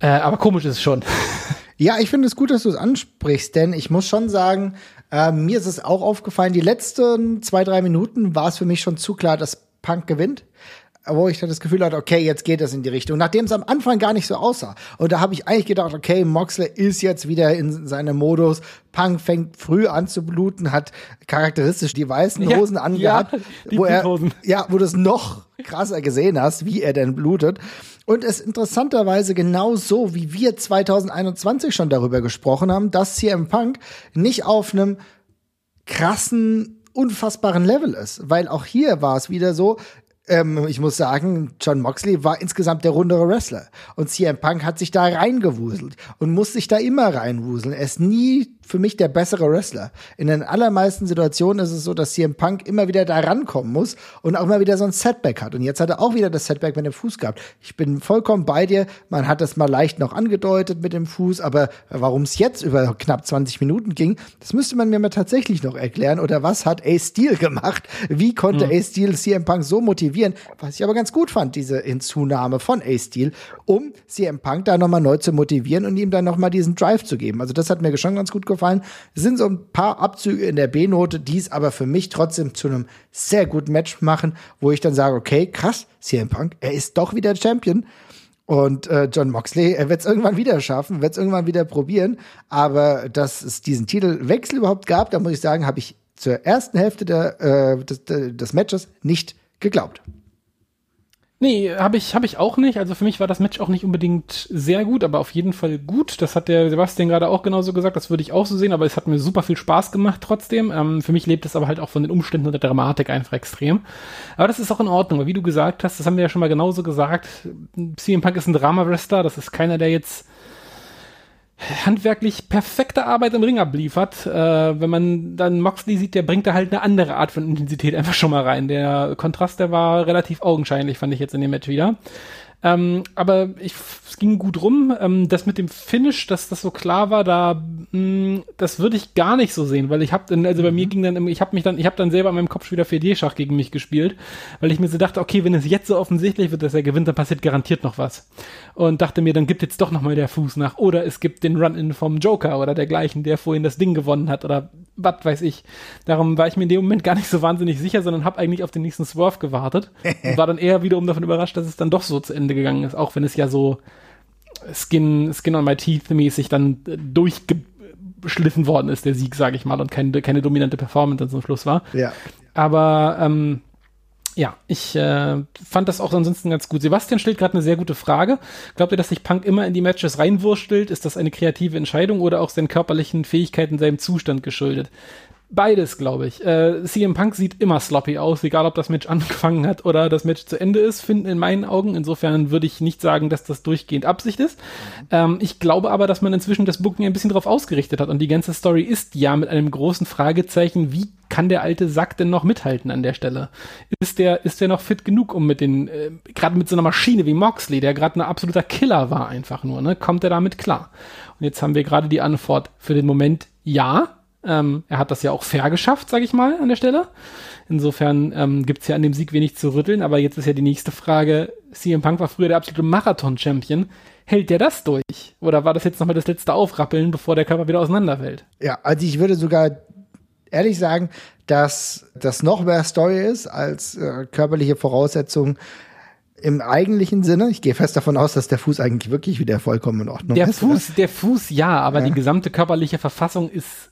S2: Äh, aber komisch ist es schon.
S1: Ja, ich finde es gut, dass du es ansprichst, denn ich muss schon sagen, äh, mir ist es auch aufgefallen, die letzten zwei, drei Minuten war es für mich schon zu klar, dass Punk gewinnt. Wo ich dann das Gefühl hatte, okay, jetzt geht das in die Richtung. Nachdem es am Anfang gar nicht so aussah. Und da habe ich eigentlich gedacht, okay, Moxley ist jetzt wieder in seinem Modus. Punk fängt früh an zu bluten, hat charakteristisch die weißen
S2: Ja,
S1: Hosen angehabt,
S2: ja,
S1: wo er, ja, wo du es noch krasser gesehen hast, wie er denn blutet. Und es interessanterweise genau so, wie wir 2021 schon darüber gesprochen haben, dass CM Punk nicht auf einem krassen, unfassbaren Level ist. Weil auch hier war es wieder so, ähm, ich muss sagen, John Moxley war insgesamt der rundere Wrestler. Und CM Punk hat sich da reingewuselt und muss sich da immer reinwuseln. Er ist nie für mich der bessere Wrestler. In den allermeisten Situationen ist es so, dass CM Punk immer wieder da rankommen muss und auch immer wieder so ein Setback hat. Und jetzt hat er auch wieder das Setback mit dem Fuß gehabt. Ich bin vollkommen bei dir. Man hat das mal leicht noch angedeutet mit dem Fuß, aber warum es jetzt über knapp 20 Minuten ging, das müsste man mir mal tatsächlich noch erklären. Oder was hat Ace Steel gemacht? Wie konnte Ace Steel CM Punk so motivieren? Was ich aber ganz gut fand, diese Hinzunahme von Ace Steel, um CM Punk da nochmal neu zu motivieren und ihm dann nochmal diesen Drive zu geben. Also das hat mir schon ganz gut gefallen. Es sind so ein paar Abzüge in der B-Note, die es aber für mich trotzdem zu einem sehr guten Match machen, wo ich dann sage, okay, krass, CM Punk, er ist doch wieder Champion. Und äh, John Moxley, er wird es irgendwann wieder schaffen, wird es irgendwann wieder probieren. Aber dass es diesen Titelwechsel überhaupt gab, da muss ich sagen, habe ich zur ersten Hälfte der, äh, des, des Matches nicht geglaubt.
S2: Nee, habe ich, hab ich auch nicht. Also für mich war das Match auch nicht unbedingt sehr gut, aber auf jeden Fall gut. Das hat der Sebastian gerade auch genauso gesagt. Das würde ich auch so sehen, aber es hat mir super viel Spaß gemacht trotzdem. Ähm, für mich lebt es aber halt auch von den Umständen und der Dramatik einfach extrem. Aber das ist auch in Ordnung, weil wie du gesagt hast, das haben wir ja schon mal genauso gesagt. CM Punk ist ein Drama-Wrestler. Das ist keiner, der jetzt handwerklich perfekte Arbeit im Ring abliefert. Äh, wenn man dann Moxley sieht, der bringt da halt eine andere Art von Intensität einfach schon mal rein. Der Kontrast, der war relativ augenscheinlich, fand ich jetzt in dem Match wieder. Ähm, aber ich, es ging gut rum. Ähm, das mit dem Finish, dass das so klar war, da, mh, mm, das würde ich gar nicht so sehen, weil ich habe, also bei mhm. mir ging dann, ich habe mich dann, ich habe dann selber in meinem Kopf wieder 4D-Schach gegen mich gespielt, weil ich mir so dachte, okay, wenn es jetzt so offensichtlich wird, dass er gewinnt, dann passiert garantiert noch was. Und dachte mir, dann gibt jetzt doch noch mal der Fuß nach oder es gibt den Run-In vom Joker oder dergleichen, der vorhin das Ding gewonnen hat oder was weiß ich. Darum war ich mir in dem Moment gar nicht so wahnsinnig sicher, sondern habe eigentlich auf den nächsten Swerve gewartet und war dann eher wiederum davon überrascht, dass es dann doch so zu Ende gegangen ist, auch wenn es ja so Skin, Skin on my Teeth mäßig dann durchgeschliffen worden ist, der Sieg, sage ich mal, und keine, keine dominante Performance dann zum Schluss war.
S1: Ja.
S2: Aber ähm, ja, ich äh, fand das auch ansonsten ganz gut. Sebastian stellt gerade eine sehr gute Frage. Glaubt ihr, dass sich Punk immer in die Matches reinwurstelt? Ist das eine kreative Entscheidung oder auch seinen körperlichen Fähigkeiten, seinem Zustand geschuldet? Beides, glaube ich. Äh, CM Punk sieht immer sloppy aus, egal ob das Match angefangen hat oder das Match zu Ende ist, finden in meinen Augen. Insofern würde ich nicht sagen, dass das durchgehend Absicht ist. Ähm, ich glaube aber, dass man inzwischen das Booking ein bisschen darauf ausgerichtet hat und die ganze Story ist ja mit einem großen Fragezeichen, wie kann der alte Sack denn noch mithalten an der Stelle? Ist der, ist der noch fit genug, um mit den, äh, gerade mit so einer Maschine wie Moxley, der gerade ein absoluter Killer war einfach nur, ne? Kommt er damit klar? Und jetzt haben wir gerade die Antwort für den Moment ja ähm, er hat das ja auch fair geschafft, sage ich mal, an der Stelle. Insofern ähm, gibt es ja an dem Sieg wenig zu rütteln. Aber jetzt ist ja die nächste Frage, CM Punk war früher der absolute Marathon-Champion. Hält der das durch? Oder war das jetzt nochmal das letzte Aufrappeln, bevor der Körper wieder auseinanderfällt?
S1: Ja, also ich würde sogar ehrlich sagen, dass das noch mehr Story ist als äh, körperliche Voraussetzungen im eigentlichen Sinne. Ich gehe fest davon aus, dass der Fuß eigentlich wirklich wieder vollkommen in Ordnung
S2: der
S1: ist.
S2: Fuß, oder? der Fuß, ja, aber ja. die gesamte körperliche Verfassung ist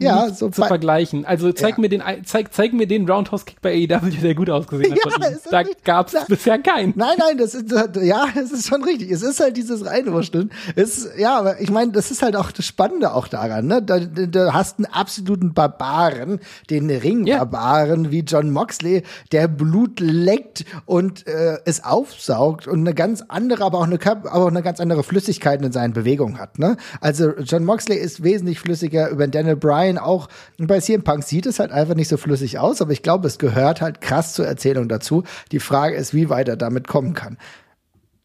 S1: ja, so
S2: zu vergleichen. Also zeig ja. mir den zeig, zeig mir den Roundhouse Kick bei AEW, der gut ausgesehen hat. Ja, da gab's na, bisher keinen.
S1: Nein, nein, das ist ja, das ist schon richtig. Es ist halt dieses Reinwurschteln. Es ja, aber ich meine, das ist halt auch das Spannende auch daran, ne? Da, da hast einen absoluten Barbaren, den Ringbarbaren ja. wie John Moxley, der Blut leckt und äh, es aufsaugt und eine ganz andere, aber auch eine aber auch eine ganz andere Flüssigkeit in seinen Bewegungen hat, ne? Also John Moxley ist wesentlich flüssiger über Daniel Bryan Bryan auch. bei CM Punk sieht es halt einfach nicht so flüssig aus, aber ich glaube, es gehört halt krass zur Erzählung dazu. Die Frage ist, wie weit er damit kommen kann.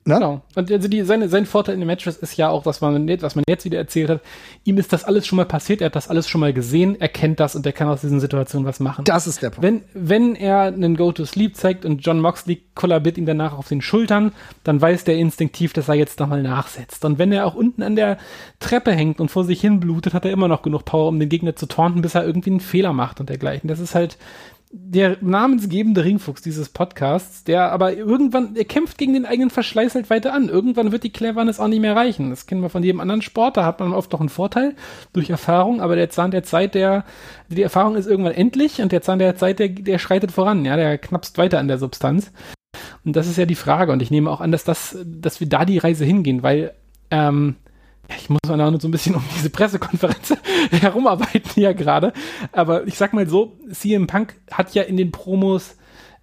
S2: Ne? Genau. Und also die, seine, sein Vorteil in den Matches ist ja auch, dass man, was man jetzt wieder erzählt hat, ihm ist das alles schon mal passiert, er hat das alles schon mal gesehen, er kennt das und er kann aus diesen Situationen was machen.
S1: Das ist der
S2: Punkt. Wenn, wenn er einen Go-to-Sleep zeigt und John Moxley kollabiert ihn danach auf den Schultern, dann weiß der instinktiv, dass er jetzt nochmal nachsetzt. Und wenn er auch unten an der Treppe hängt und vor sich hin blutet, hat er immer noch genug Power, um den Gegner zu taunten, bis er irgendwie einen Fehler macht und dergleichen. Das ist halt, der namensgebende Ringfuchs dieses Podcasts, der aber irgendwann, er kämpft gegen den eigenen Verschleiß halt weiter an. Irgendwann wird die Cleverness auch nicht mehr reichen. Das kennen wir von jedem anderen Sport, da hat man oft noch einen Vorteil durch Erfahrung, aber der Zahn der Zeit, der, die Erfahrung ist irgendwann endlich und der Zahn der Zeit, der, der schreitet voran, ja, der knapst weiter an der Substanz. Und das ist ja die Frage und ich nehme auch an, dass das, dass wir da die Reise hingehen, weil, ähm, ich muss mal noch so ein bisschen um diese Pressekonferenz herumarbeiten hier gerade. Aber ich sag mal so, CM Punk hat ja in den Promos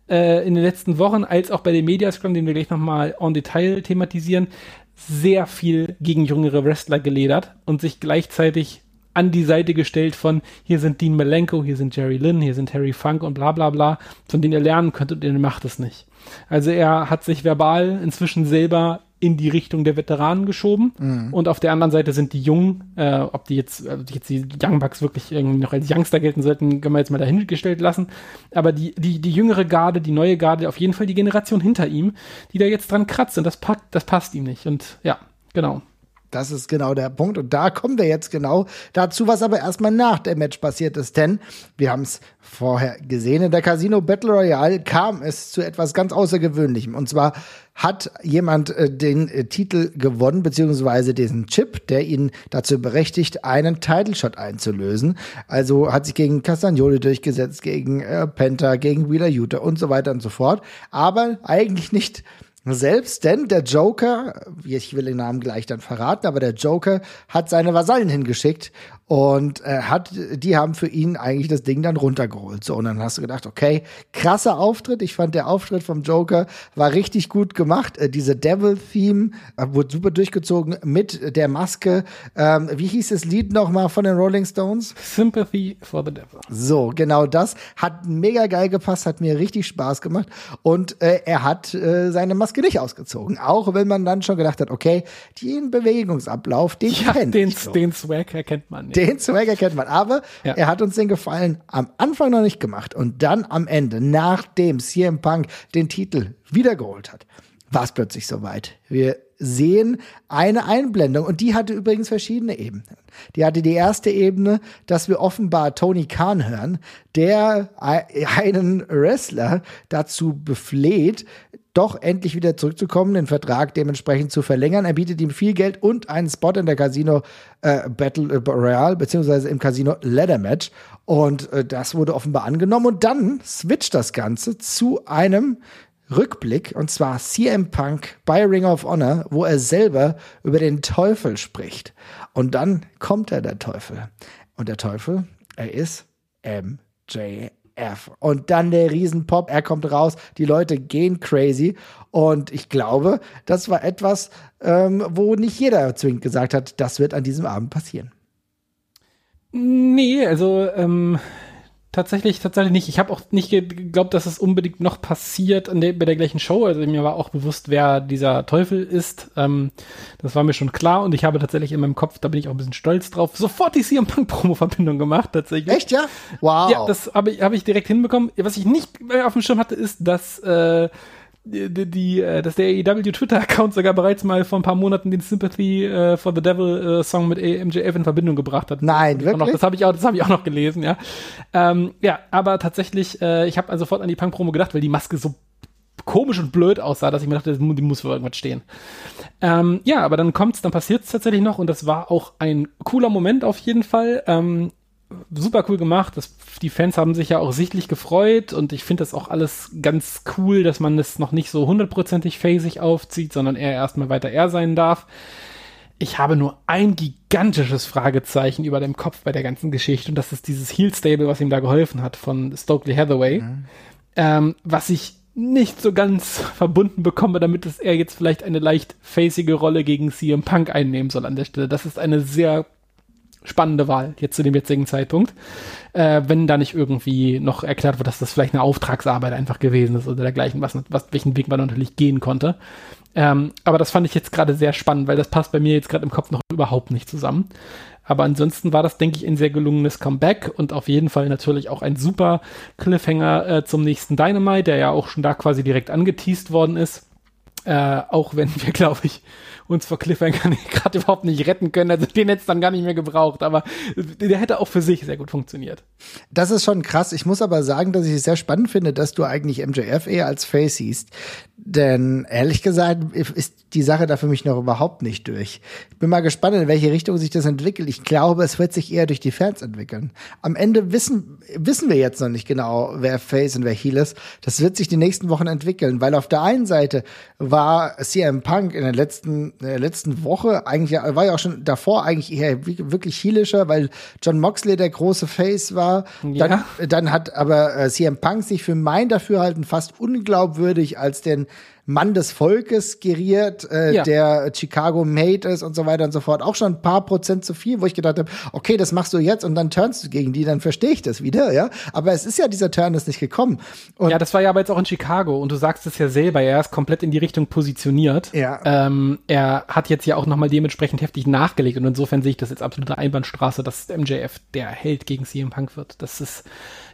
S2: äh, in den letzten Wochen, als auch bei dem Mediascrum, den wir gleich nochmal en Detail thematisieren, sehr viel gegen jüngere Wrestler geledert und sich gleichzeitig an die Seite gestellt von hier sind Dean Malenko, hier sind Jerry Lynn, hier sind Harry Funk und bla bla bla, von denen ihr lernen könnt und ihr macht es nicht. Also er hat sich verbal inzwischen selber in die Richtung der Veteranen geschoben. Mhm. Und auf der anderen Seite sind die Jungen, äh, ob die jetzt, äh, jetzt die Young Bucks wirklich irgendwie noch als Youngster gelten sollten, können wir jetzt mal dahingestellt lassen. Aber die, die, die jüngere Garde, die neue Garde, auf jeden Fall die Generation hinter ihm, die da jetzt dran kratzt und das packt, das passt ihm nicht. Und ja, genau.
S1: Das ist genau der Punkt. Und da kommen wir jetzt genau dazu, was aber erstmal nach dem Match passiert ist. Denn wir haben es vorher gesehen, in der Casino Battle Royale kam es zu etwas ganz Außergewöhnlichem. Und zwar hat jemand äh, den äh, Titel gewonnen, beziehungsweise diesen Chip, der ihn dazu berechtigt, einen Title Shot einzulösen. Also hat sich gegen Castagnoli durchgesetzt, gegen äh, Penta, gegen Wheeler Utah und so weiter und so fort. Aber eigentlich nicht selbst, denn der Joker, ich will den Namen gleich dann verraten, aber der Joker hat seine Vasallen hingeschickt und äh, hat, die haben für ihn eigentlich das Ding dann runtergeholt. So, und dann hast du gedacht, okay, krasser Auftritt. Ich fand der Auftritt vom Joker war richtig gut gemacht. Äh, diese Devil-Theme äh, wurde super durchgezogen mit der Maske. Ähm, wie hieß das Lied nochmal von den Rolling Stones?
S2: Sympathy for the Devil.
S1: So, genau das hat mega geil gepasst, hat mir richtig Spaß gemacht. Und äh, er hat äh, seine Maske nicht ausgezogen. Auch wenn man dann schon gedacht hat, okay, den Bewegungsablauf, den
S2: Ja,
S1: kennt
S2: den,
S1: so.
S2: den Swag erkennt man nicht.
S1: Den Swag erkennt man. Aber
S2: Ja.
S1: er hat uns den Gefallen am Anfang noch nicht gemacht. Und dann am Ende, nachdem CM Punk den Titel wiedergeholt hat, war es plötzlich soweit. Wir sehen eine Einblendung und die hatte übrigens verschiedene Ebenen. Die hatte die erste Ebene, dass wir offenbar Tony Khan hören, der ei- einen Wrestler dazu befleht, doch endlich wieder zurückzukommen, den Vertrag dementsprechend zu verlängern. Er bietet ihm viel Geld und einen Spot in der Casino äh, Battle Royale, beziehungsweise im Casino Ladder Match. Und äh, das wurde offenbar angenommen. Und dann switcht das Ganze zu einem Rückblick, und zwar CM Punk bei Ring of Honor, wo er selber über den Teufel spricht. Und dann kommt er, der Teufel. Und der Teufel, er ist MJF. Und dann der Riesenpop, er kommt raus, die Leute gehen crazy. Und ich glaube, das war etwas, ähm, wo nicht jeder zwingend gesagt hat, das wird an diesem Abend passieren.
S2: Nee, also ähm, tatsächlich, tatsächlich nicht. Ich habe auch nicht ge- geglaubt, dass es unbedingt noch passiert an der, bei der gleichen Show. Also mir war auch bewusst, wer dieser Teufel ist. Ähm, das war mir schon klar und ich habe tatsächlich in meinem Kopf, da bin ich auch ein bisschen stolz drauf, sofort die CM Punk Promo-Verbindung gemacht, tatsächlich.
S1: Echt, ja? Wow.
S2: Ja, das habe ich, hab ich direkt hinbekommen. Was ich nicht auf dem Schirm hatte, ist, dass, äh, die, die, äh, dass der AEW Twitter-Account sogar bereits mal vor ein paar Monaten den Sympathy äh, for the Devil äh, Song mit MJF in Verbindung gebracht hat.
S1: Nein,
S2: Das hab ich auch noch,
S1: wirklich?
S2: das habe ich auch, das habe ich auch noch gelesen, ja. Ähm, ja, aber tatsächlich, äh, ich habe also sofort an die Punk-Promo gedacht, weil die Maske so komisch und blöd aussah, dass ich mir dachte, die muss für irgendwas stehen. Ähm, ja, aber dann kommt's, dann passiert's tatsächlich noch und das war auch ein cooler Moment auf jeden Fall. Ähm, super cool gemacht. Das, die Fans haben sich ja auch sichtlich gefreut und ich finde das auch alles ganz cool, dass man das noch nicht so hundertprozentig phasig aufzieht, sondern er erstmal weiter er sein darf. Ich habe nur ein gigantisches Fragezeichen über dem Kopf bei der ganzen Geschichte und das ist dieses Heel Stable, was ihm da geholfen hat von Stokely Hathaway, ähm, was ich nicht so ganz verbunden bekomme, damit es er jetzt vielleicht eine leicht facige Rolle gegen CM Punk einnehmen soll an der Stelle. Das ist eine sehr spannende Wahl jetzt zu dem jetzigen Zeitpunkt, äh, wenn da nicht irgendwie noch erklärt wird, dass das vielleicht eine Auftragsarbeit einfach gewesen ist oder dergleichen, was, was welchen Weg man natürlich gehen konnte. Ähm, aber das fand ich jetzt gerade sehr spannend, weil das passt bei mir jetzt gerade im Kopf noch überhaupt nicht zusammen. Aber ansonsten war das, denke ich, ein sehr gelungenes Comeback und auf jeden Fall natürlich auch ein super Cliffhanger äh, zum nächsten Dynamite, der ja auch schon da quasi direkt angeteased worden ist. Äh, auch wenn wir, glaube ich, uns vor Cliffhanger gerade überhaupt nicht retten können. Also den hätte es dann gar nicht mehr gebraucht, aber der hätte auch für sich sehr gut funktioniert.
S1: Das ist schon krass. Ich muss aber sagen, dass ich es sehr spannend finde, dass du eigentlich MJF eher als Face siehst. Denn ehrlich gesagt ist die Sache da für mich noch überhaupt nicht durch. Ich bin mal gespannt, in welche Richtung sich das entwickelt. Ich glaube, es wird sich eher durch die Fans entwickeln. Am Ende wissen, wissen wir jetzt noch nicht genau, wer Face und wer Heel ist. Das wird sich die nächsten Wochen entwickeln, weil auf der einen Seite war CM Punk in der letzten, in der letzten Woche eigentlich, ja- war ja auch schon davor eigentlich eher wirklich heelischer, weil John Moxley der große Face war.
S2: Ja.
S1: Dann, dann hat aber äh, CM Punk sich für mein Dafürhalten fast unglaubwürdig als den Mann des Volkes geriert, äh,
S2: Ja.
S1: der Chicago Made ist und so weiter und so fort. Auch schon ein paar Prozent zu viel, wo ich gedacht habe, okay, das machst du jetzt und dann turnst du gegen die, dann verstehe ich das wieder, ja. Aber es ist ja dieser Turn ist nicht gekommen. Und
S2: Ja, das war ja aber jetzt auch in Chicago und du sagst es ja selber, er ist komplett in die Richtung positioniert.
S1: Ja.
S2: Ähm, er hat jetzt ja auch nochmal dementsprechend heftig nachgelegt und insofern sehe ich das jetzt absolute Einbahnstraße, dass MJF der Held gegen CM Punk wird. Das ist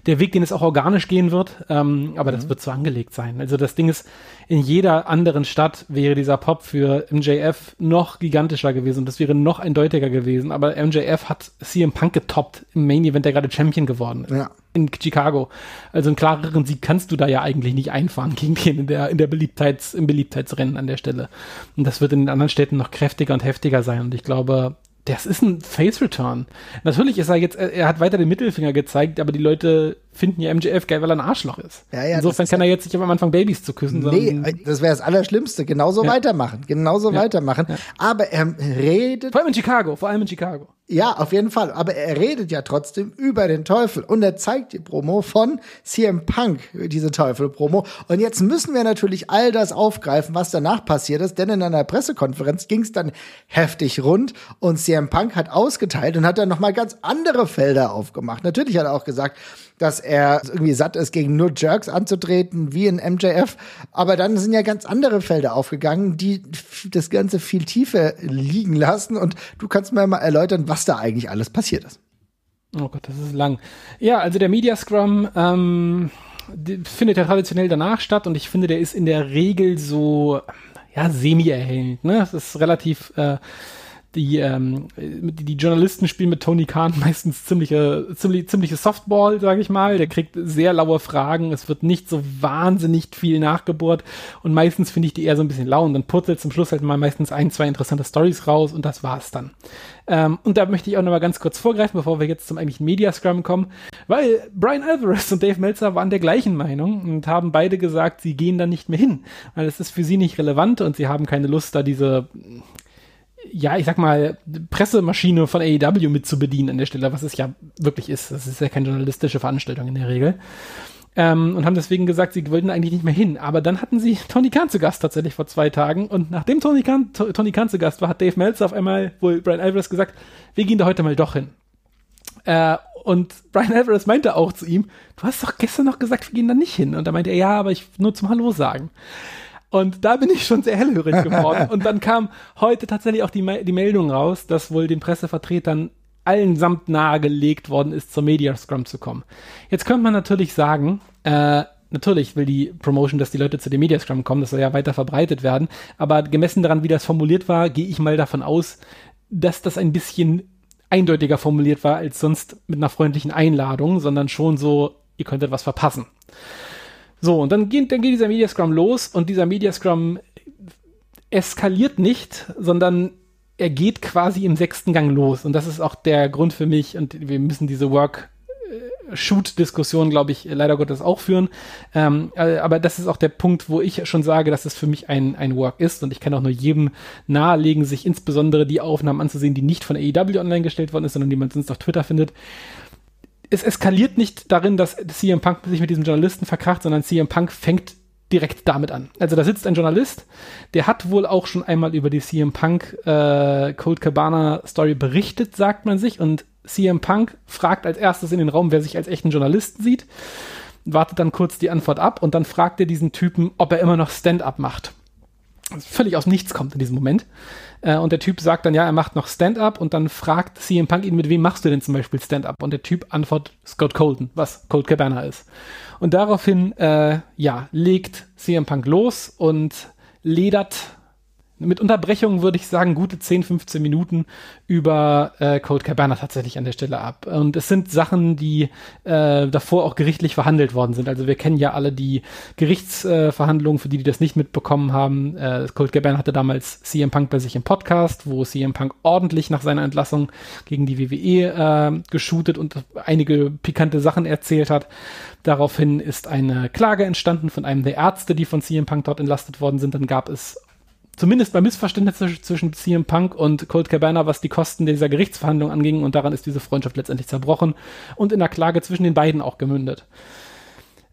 S2: der Weg, den es auch organisch gehen wird, ähm, aber das wird so angelegt sein. Also das Ding ist, in jeder jeder anderen Stadt wäre dieser Pop für MJF noch gigantischer gewesen und das wäre noch eindeutiger gewesen. Aber MJF hat CM Punk getoppt im Main Event, der gerade Champion geworden ist. Ja. In Chicago. Also einen klareren Sieg kannst du da ja eigentlich nicht einfahren gegen den in der, in der Beliebtheits, im Beliebtheitsrennen an der Stelle. Und das wird in den anderen Städten noch kräftiger und heftiger sein. Und ich glaube, das ist ein Face Return. Natürlich ist er jetzt, er hat weiter den Mittelfinger gezeigt, aber die Leute finden ja MJF geil, weil er ein Arschloch ist. Ja, ja, Insofern kann er jetzt nicht am Anfang Babys zu küssen.
S1: Nee, das wäre das Allerschlimmste. Genauso ja. weitermachen. Genauso ja. weitermachen. Ja. Aber er redet.
S2: Vor allem in Chicago, vor allem in Chicago.
S1: Ja, auf jeden Fall. Aber er redet ja trotzdem über den Teufel. Und er zeigt die Promo von CM Punk, diese Teufel-Promo. Und jetzt müssen wir natürlich all das aufgreifen, was danach passiert ist. Denn in einer Pressekonferenz ging es dann heftig rund. Und CM Punk hat ausgeteilt und hat dann nochmal ganz andere Felder aufgemacht. Natürlich hat er auch gesagt, dass er irgendwie satt ist, gegen nur Jerks anzutreten, wie in MJF. Aber dann sind ja ganz andere Felder aufgegangen, die das Ganze viel tiefer liegen lassen. Und du kannst mir mal erläutern, was da eigentlich alles passiert ist.
S2: Oh Gott, das ist lang. Ja, also der Media Scrum ähm, findet ja traditionell danach statt und ich finde, der ist in der Regel so ja semi-erhellend. Ne? Es ist relativ äh, die, ähm, die, die Journalisten spielen mit Tony Khan meistens ziemliche, ziemlich, ziemliche Softball, sage ich mal. Der kriegt sehr laue Fragen. Es wird nicht so wahnsinnig viel nachgebohrt. Und meistens finde ich die eher so ein bisschen lau. Und dann purzelt zum Schluss halt mal meistens ein, zwei interessante Stories raus und das war's dann. Ähm, und da möchte ich auch noch mal ganz kurz vorgreifen, bevor wir jetzt zum eigentlichen Media Scrum kommen, weil Brian Alvarez und Dave Meltzer waren der gleichen Meinung und haben beide gesagt, sie gehen da nicht mehr hin, weil es ist für sie nicht relevant und sie haben keine Lust, da diese ja, ich sag mal, Pressemaschine von AEW mit zu bedienen an der Stelle, was es ja wirklich ist. Das ist ja keine journalistische Veranstaltung in der Regel. Ähm, und haben deswegen gesagt, sie wollten eigentlich nicht mehr hin. Aber dann hatten sie Tony Khan zu Gast tatsächlich vor zwei Tagen. Und nachdem Tony Khan, Tony Khan zu Gast war, hat Dave Meltzer auf einmal, wohl Brian Alvarez gesagt, wir gehen da heute mal doch hin. Äh, und Brian Alvarez meinte auch zu ihm, du hast doch gestern noch gesagt, wir gehen da nicht hin. Und da meinte er, ja, aber ich nur zum Hallo sagen. Und da bin ich schon sehr hellhörig geworden. und dann kam heute tatsächlich auch die, die Meldung raus, dass wohl den Pressevertretern allen samt nahegelegt worden ist, zur Media Scrum zu kommen. Jetzt könnte man natürlich sagen, äh, natürlich will die Promotion, dass die Leute zu dem Media Scrum kommen, das soll ja weiter verbreitet werden, aber gemessen daran, wie das formuliert war, gehe ich mal davon aus, dass das ein bisschen eindeutiger formuliert war als sonst mit einer freundlichen Einladung, sondern schon so, ihr könntet was verpassen. So, und dann geht, dann geht dieser Media Scrum los und dieser Media Scrum eskaliert nicht, sondern er geht quasi im sechsten Gang los. Und das ist auch der Grund für mich, und wir müssen diese Work Shoot-Diskussion, glaube ich, leider Gottes auch führen. Ähm, äh, aber das ist auch der Punkt, wo ich schon sage, dass es für mich ein, ein Work ist. Und ich kann auch nur jedem nahelegen, sich insbesondere die Aufnahmen anzusehen, die nicht von AEW online gestellt worden ist, sondern die man sonst auf Twitter findet es eskaliert nicht darin, dass CM Punk sich mit diesem Journalisten verkracht, sondern CM Punk fängt direkt damit an. Also da sitzt ein Journalist, der hat wohl auch schon einmal über die CM Punk äh, Cold Cabana Story berichtet, sagt man sich, und CM Punk fragt als erstes in den Raum, wer sich als echten Journalisten sieht, wartet dann kurz die Antwort ab und dann fragt er diesen Typen, ob er immer noch Stand-up macht. Völlig aus nichts kommt in diesem Moment. Äh, und der Typ sagt dann, ja, er macht noch Stand-up und dann fragt CM Punk ihn, mit wem machst du denn zum Beispiel Stand-up? Und der Typ antwortet Scott Colton, was Cold Cabana ist. Und daraufhin, äh, ja, legt CM Punk los und ledert mit Unterbrechungen würde ich sagen, gute 10, 15 Minuten über äh, Code Cabana tatsächlich an der Stelle ab. Und es sind Sachen, die äh, davor auch gerichtlich verhandelt worden sind. Also wir kennen ja alle die Gerichtsverhandlungen, äh, für die, die das nicht mitbekommen haben. Äh, Code Cabana hatte damals CM Punk bei sich im Podcast, wo CM Punk ordentlich nach seiner Entlassung gegen die WWE äh, geshootet und einige pikante Sachen erzählt hat. Daraufhin ist eine Klage entstanden von einem der Ärzte, die von CM Punk dort entlastet worden sind. Dann gab es zumindest bei Missverständnissen zwischen CM Punk und Colt Cabana, was die Kosten dieser Gerichtsverhandlung anging. Und daran ist diese Freundschaft letztendlich zerbrochen und in der Klage zwischen den beiden auch gemündet.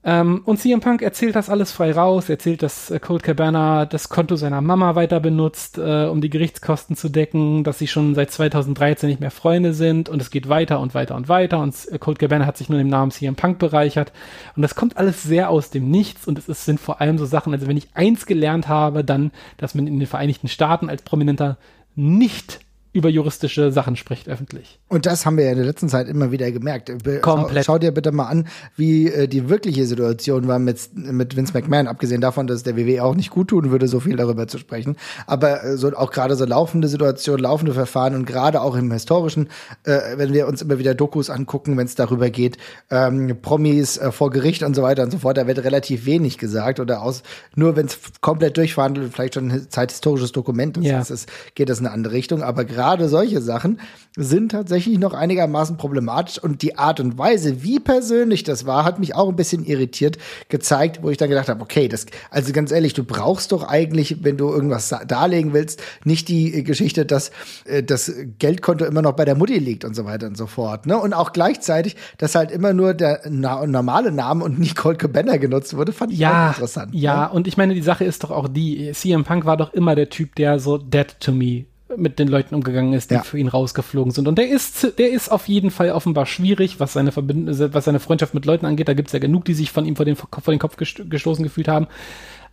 S2: Ähm, und CM Punk erzählt das alles frei raus, erzählt, dass äh, Colt Cabana das Konto seiner Mama weiter benutzt, äh, um die Gerichtskosten zu decken, dass sie schon seit 2013 nicht mehr Freunde sind und es geht weiter und weiter und weiter und äh, Colt Cabana hat sich nur im Namen CM Punk bereichert. Und das kommt alles sehr aus dem Nichts und es ist, sind vor allem so Sachen, also wenn ich eins gelernt habe, dann, dass man in den Vereinigten Staaten als Prominenter nicht über juristische Sachen spricht öffentlich.
S1: Und das haben wir ja in der letzten Zeit immer wieder gemerkt.
S2: Komplett.
S1: Schau, schau dir bitte mal an, wie äh, die wirkliche Situation war mit, mit Vince McMahon, abgesehen davon, dass der WWE auch nicht gut tun würde, so viel darüber zu sprechen. Aber äh, so auch gerade so laufende Situationen, laufende Verfahren und gerade auch im historischen, äh, wenn wir uns immer wieder Dokus angucken, wenn es darüber geht, ähm, Promis äh, vor Gericht und so weiter und so fort, da wird relativ wenig gesagt oder aus, nur wenn es komplett durchverhandelt, vielleicht schon ein zeithistorisches Dokument ist,
S2: Ja.
S1: ist, geht das in eine andere Richtung. Aber gerade solche Sachen sind tatsächlich noch einigermaßen problematisch und die Art und Weise, wie persönlich das war, hat mich auch ein bisschen irritiert gezeigt, wo ich dann gedacht habe, okay, das, also ganz ehrlich, du brauchst doch eigentlich, wenn du irgendwas darlegen willst, nicht die Geschichte, dass äh, das Geldkonto immer noch bei der Mutti liegt und so weiter und so fort. Ne? Und auch gleichzeitig, dass halt immer nur der na normale Name und nicht Colt Cabana genutzt wurde, fand ich
S2: Ja,
S1: auch interessant.
S2: ja,
S1: Ne?
S2: und ich meine, die Sache ist doch auch die, CM Punk war doch immer der Typ, der so dead to me mit den Leuten umgegangen ist, die
S1: Ja.
S2: für ihn rausgeflogen sind. Und der ist, der ist auf jeden Fall offenbar schwierig, was seine Verbind was seine Freundschaft mit Leuten angeht. Da gibt's ja genug, die sich von ihm vor den, vor den Kopf gest- gestoßen gefühlt haben.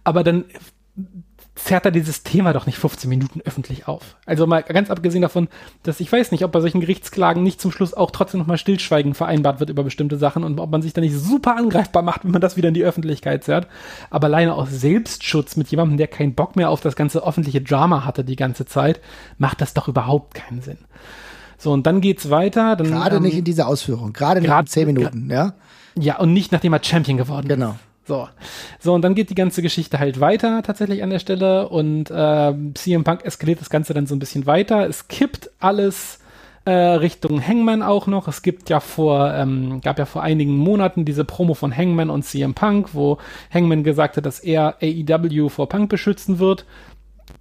S2: Aber dann zerrt er dieses Thema doch nicht 15 Minuten öffentlich auf. Also mal ganz abgesehen davon, dass ich weiß nicht, ob bei solchen Gerichtsklagen nicht zum Schluss auch trotzdem nochmal Stillschweigen vereinbart wird über bestimmte Sachen und ob man sich da nicht super angreifbar macht, wenn man das wieder in die Öffentlichkeit zerrt. Aber alleine aus Selbstschutz mit jemandem, der keinen Bock mehr auf das ganze öffentliche Drama hatte die ganze Zeit, macht das doch überhaupt keinen Sinn. So, und dann geht's weiter. Dann,
S1: Gerade
S2: ähm,
S1: nicht in dieser Ausführung, gerade nicht in zehn Minuten, ja?
S2: ja, und nicht nachdem er Champion geworden ist.
S1: Genau.
S2: So. So, und dann geht die ganze Geschichte halt weiter tatsächlich an der Stelle und ähm, CM Punk eskaliert das Ganze dann so ein bisschen weiter. Es kippt alles äh, Richtung Hangman auch noch. Es gibt ja vor, ähm, gab ja vor einigen Monaten diese Promo von Hangman und CM Punk, wo Hangman gesagt hat, dass er AEW vor Punk beschützen wird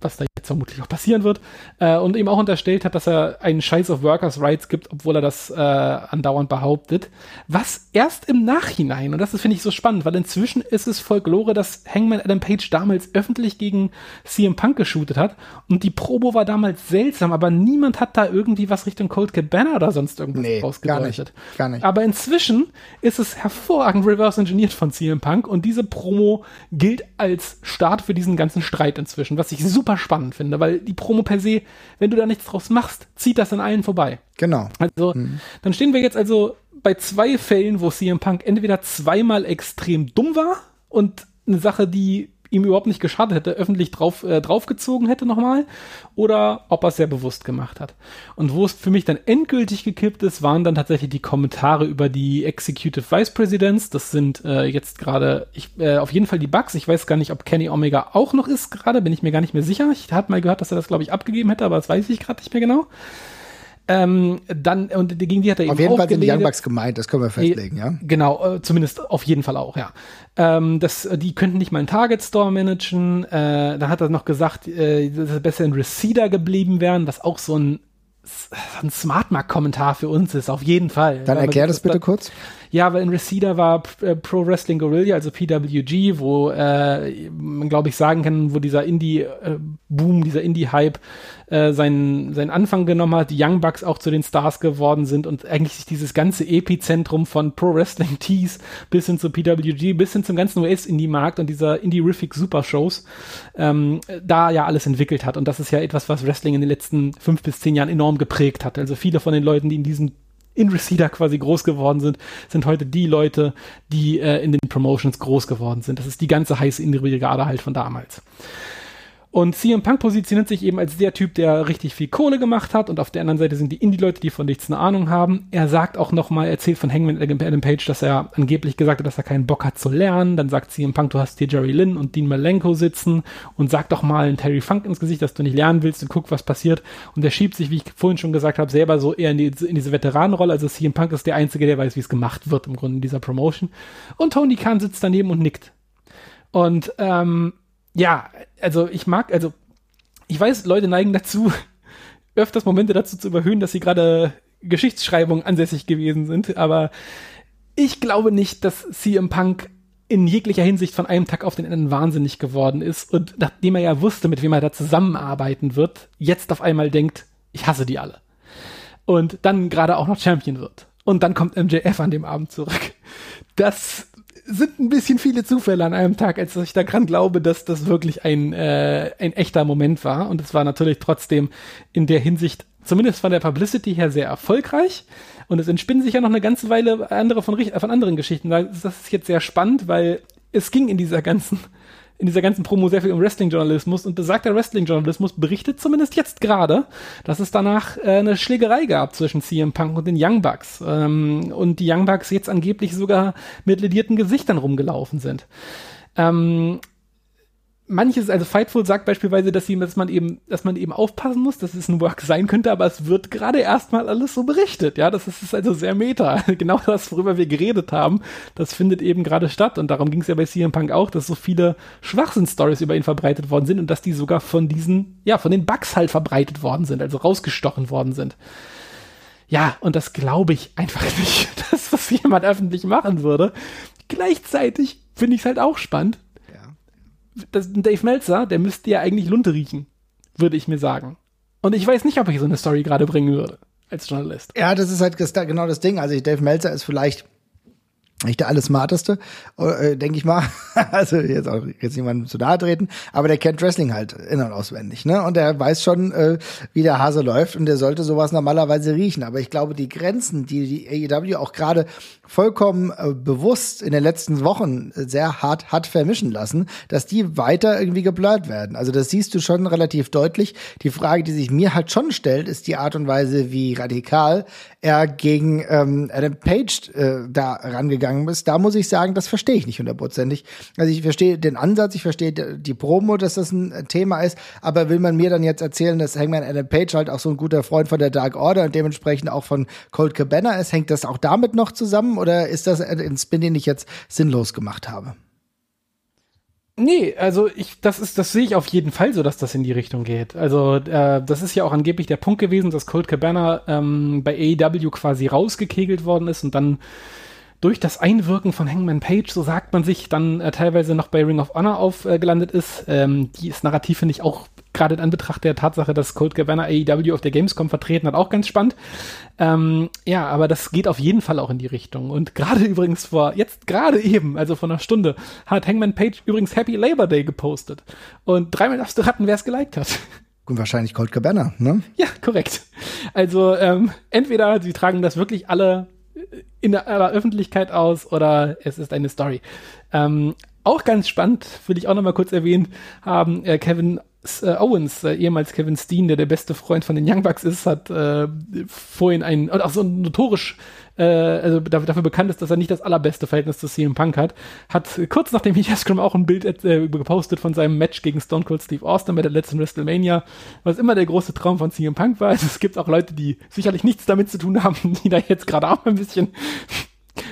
S2: was da jetzt vermutlich auch passieren wird, äh, und ihm auch unterstellt hat, dass er einen Scheiß auf Workers' Rights gibt, obwohl er das äh, andauernd behauptet. Was erst im Nachhinein, und das finde ich, so spannend, weil inzwischen ist es Folklore, dass Hangman Adam Page damals öffentlich gegen CM Punk geshootet hat und die Promo war damals seltsam, aber niemand hat da irgendwie was Richtung Cold Cabana oder sonst irgendwas
S1: Nee, gar
S2: rausgedeutet.
S1: nicht, gar nicht.
S2: Aber inzwischen ist es hervorragend reverse engineert von CM Punk und diese Promo gilt als Start für diesen ganzen Streit inzwischen, was ich super spannend finde, weil die Promo per se, wenn du da nichts draus machst, zieht das an allen vorbei.
S1: Genau.
S2: Also, dann stehen wir jetzt also bei zwei Fällen, wo CM Punk entweder zweimal extrem dumm war und eine Sache, die ihm überhaupt nicht geschadet hätte, öffentlich drauf, äh, draufgezogen hätte nochmal, oder ob er es sehr bewusst gemacht hat. Und wo es für mich dann endgültig gekippt ist, waren dann tatsächlich die Kommentare über die Executive Vice Presidents. Das sind äh, jetzt gerade, ich, äh, auf jeden Fall die Bugs. Ich weiß gar nicht, ob Kenny Omega auch noch ist gerade, bin ich mir gar nicht mehr sicher. Ich hatte mal gehört, dass er das, glaube ich, abgegeben hätte, aber das weiß ich gerade nicht mehr genau. Ähm, dann, und gegen die hat er eben
S1: Auf jeden
S2: auch
S1: Fall sind die. Young Bucks gemeint, das können wir festlegen, ja?
S2: Genau, äh, zumindest auf jeden Fall auch, ja. Ähm, das, äh, die könnten nicht mal einen Target Store managen. Äh, dann hat er noch gesagt, äh, dass sie besser in Receiver geblieben wären, was auch so ein, ein Smartmark-Kommentar für uns ist, auf jeden Fall.
S1: Dann erklär das bitte kurz.
S2: Ja, weil in Receiver war äh, Pro Wrestling Guerrilla, also PWG, wo äh, man glaube ich sagen kann, wo dieser Indie-Boom, dieser Indie-Hype äh, seinen, seinen Anfang genommen hat, die Young Bucks auch zu den Stars geworden sind und eigentlich sich dieses ganze Epizentrum von Pro Wrestling Tees bis hin zu PWG, bis hin zum ganzen US-Indie-Markt und dieser Indie-Rific Super-Shows ähm, da ja alles entwickelt hat. Und das ist ja etwas, was Wrestling in den letzten fünf bis zehn Jahren enorm geprägt hat. Also viele von den Leuten, die in diesem in Receiver quasi groß geworden sind, sind heute die Leute, die äh, in den Promotions groß geworden sind. Das ist die ganze heiße Indie-Brigade halt von damals. Und CM Punk positioniert sich eben als der Typ, der richtig viel Kohle gemacht hat. Und auf der anderen Seite sind die Indie-Leute, die von nichts eine Ahnung haben. Er sagt auch nochmal, erzählt von Hangman Adam Page, dass er angeblich gesagt hat, dass er keinen Bock hat zu lernen. Dann sagt CM Punk, du hast hier Jerry Lynn und Dean Malenko sitzen und sag doch mal einen Terry Funk ins Gesicht, dass du nicht lernen willst und guck, was passiert. Und er schiebt sich, wie ich vorhin schon gesagt habe, selber so eher in, die, in diese Veteranenrolle. Also CM Punk ist der Einzige, der weiß, wie es gemacht wird im Grunde in dieser Promotion. Und Tony Khan sitzt daneben und nickt. Und ähm, ja, also ich mag, also ich weiß, Leute neigen dazu, öfters Momente dazu zu überhöhen, dass sie gerade Geschichtsschreibung ansässig gewesen sind, aber ich glaube nicht, dass CM Punk in jeglicher Hinsicht von einem Tag auf den anderen wahnsinnig geworden ist und nachdem er ja wusste, mit wem er da zusammenarbeiten wird, jetzt auf einmal denkt, ich hasse die alle. Und dann gerade auch noch Champion wird. Und dann kommt MJF an dem Abend zurück. Das sind ein bisschen viele Zufälle an einem Tag, als dass ich daran glaube, dass das wirklich ein, äh, ein echter Moment war. Und es war natürlich trotzdem in der Hinsicht zumindest von der Publicity her sehr erfolgreich. Und es entspinnen sich ja noch eine ganze Weile andere von, von anderen Geschichten. Das ist jetzt sehr spannend, weil es ging in dieser ganzen in dieser ganzen Promo sehr viel um Wrestling-Journalismus und besagter Wrestling-Journalismus berichtet zumindest jetzt gerade, dass es danach äh, eine Schlägerei gab zwischen CM Punk und den Young Bucks ähm, und die Young Bucks jetzt angeblich sogar mit ledierten Gesichtern rumgelaufen sind. Ähm, manches, also Fightful sagt beispielsweise, dass, sie, dass man eben, dass man eben aufpassen muss, dass es ein Work sein könnte, aber es wird gerade erstmal alles so berichtet, ja, das ist, ist also sehr meta. genau das, worüber wir geredet haben, das findet eben gerade statt und darum ging es ja bei CM Punk auch, dass so viele Schwachsinn-Stories über ihn verbreitet worden sind und dass die sogar von diesen, ja, von den Bugs halt verbreitet worden sind, also rausgestochen worden sind. Ja, und das glaube ich einfach nicht, dass das jemand öffentlich machen würde. Gleichzeitig finde ich es halt auch spannend, das, Dave Meltzer, der müsste ja eigentlich Lunte riechen, würde ich mir sagen. Und ich weiß nicht, ob ich so eine Story gerade bringen würde als Journalist.
S1: Ja, das ist halt genau das Ding. Also Dave Meltzer ist vielleicht nicht der alles smarteste, äh, denke ich mal. also jetzt auch jetzt niemandem zu nahe treten, aber der kennt Wrestling halt in- und auswendig, ne? Und der weiß schon, äh, wie der Hase läuft und der sollte sowas normalerweise riechen. Aber ich glaube, die Grenzen, die die AEW auch gerade vollkommen äh, bewusst in den letzten Wochen sehr hart hat vermischen lassen, dass die weiter irgendwie geblurrt werden. Also das siehst du schon relativ deutlich. Die Frage, die sich mir halt schon stellt, ist die Art und Weise, wie radikal er gegen ähm, Adam Page äh, da rangegangen ist. Da muss ich sagen, das verstehe ich nicht hundertprozentig. Also ich verstehe den Ansatz, ich verstehe die Promo, dass das ein Thema ist, aber will man mir dann jetzt erzählen, dass Hangman Adam Page halt auch so ein guter Freund von der Dark Order und dementsprechend auch von Colt Cabana ist, hängt das auch damit noch zusammen oder ist das ein Spin, den ich jetzt sinnlos gemacht habe?
S2: Nee, also ich, das ist, das sehe ich auf jeden Fall so, dass das in die Richtung geht. Also äh, das ist ja auch angeblich der Punkt gewesen, dass Colt Cabana ähm, bei AEW quasi rausgekegelt worden ist und dann durch das Einwirken von Hangman Page, so sagt man sich, dann äh, teilweise noch bei Ring of Honor aufgelandet äh, ist. Ähm, die ist narrativ, finde ich, auch gerade in Anbetracht der Tatsache, dass Colt Cabana AEW auf der Gamescom vertreten hat, auch ganz spannend. Ähm, ja, aber das geht auf jeden Fall auch in die Richtung. Und gerade übrigens vor, jetzt gerade eben, also vor einer Stunde, hat Hangman Page übrigens Happy Labor Day gepostet. Und dreimal darfst du raten, wer es geliked hat.
S1: Und wahrscheinlich Colt Cabana, ne?
S2: Ja, korrekt. Also ähm, entweder sie tragen das wirklich alle in der, der Öffentlichkeit aus oder es ist eine Story. Ähm, auch ganz spannend, will ich auch noch mal kurz erwähnen, haben äh, Kevin äh, Owens, äh, ehemals Kevin Steen, der der beste Freund von den Young Bucks ist, hat äh, vorhin ein, und auch so notorisch, äh, also dafür bekannt ist, dass er nicht das allerbeste Verhältnis zu CM Punk hat, hat kurz nachdem ich Scrum auch ein Bild äh, gepostet von seinem Match gegen Stone Cold Steve Austin bei der letzten WrestleMania, was immer der große Traum von CM Punk war. Also es gibt auch Leute, die sicherlich nichts damit zu tun haben, die da jetzt gerade auch ein bisschen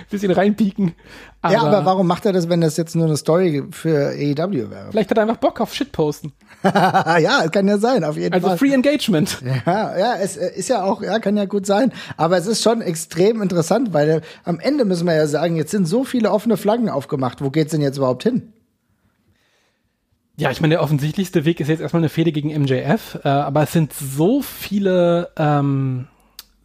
S2: bisschen reinpieken.
S1: Aber ja, aber warum macht er das, wenn das jetzt nur eine Story für AEW wäre?
S2: Vielleicht hat er einfach Bock auf Shitposten.
S1: ja, es kann ja sein, auf jeden
S2: also
S1: Fall.
S2: Also Free Engagement.
S1: Ja, ja, es äh, ist ja auch, ja, kann ja gut sein. Aber es ist schon extrem interessant, weil äh, am Ende müssen wir ja sagen, jetzt sind so viele offene Flaggen aufgemacht. Wo geht's denn jetzt überhaupt hin?
S2: Ja, ich meine, der offensichtlichste Weg ist jetzt erstmal eine Fehde gegen MJF, äh, aber es sind so viele ähm,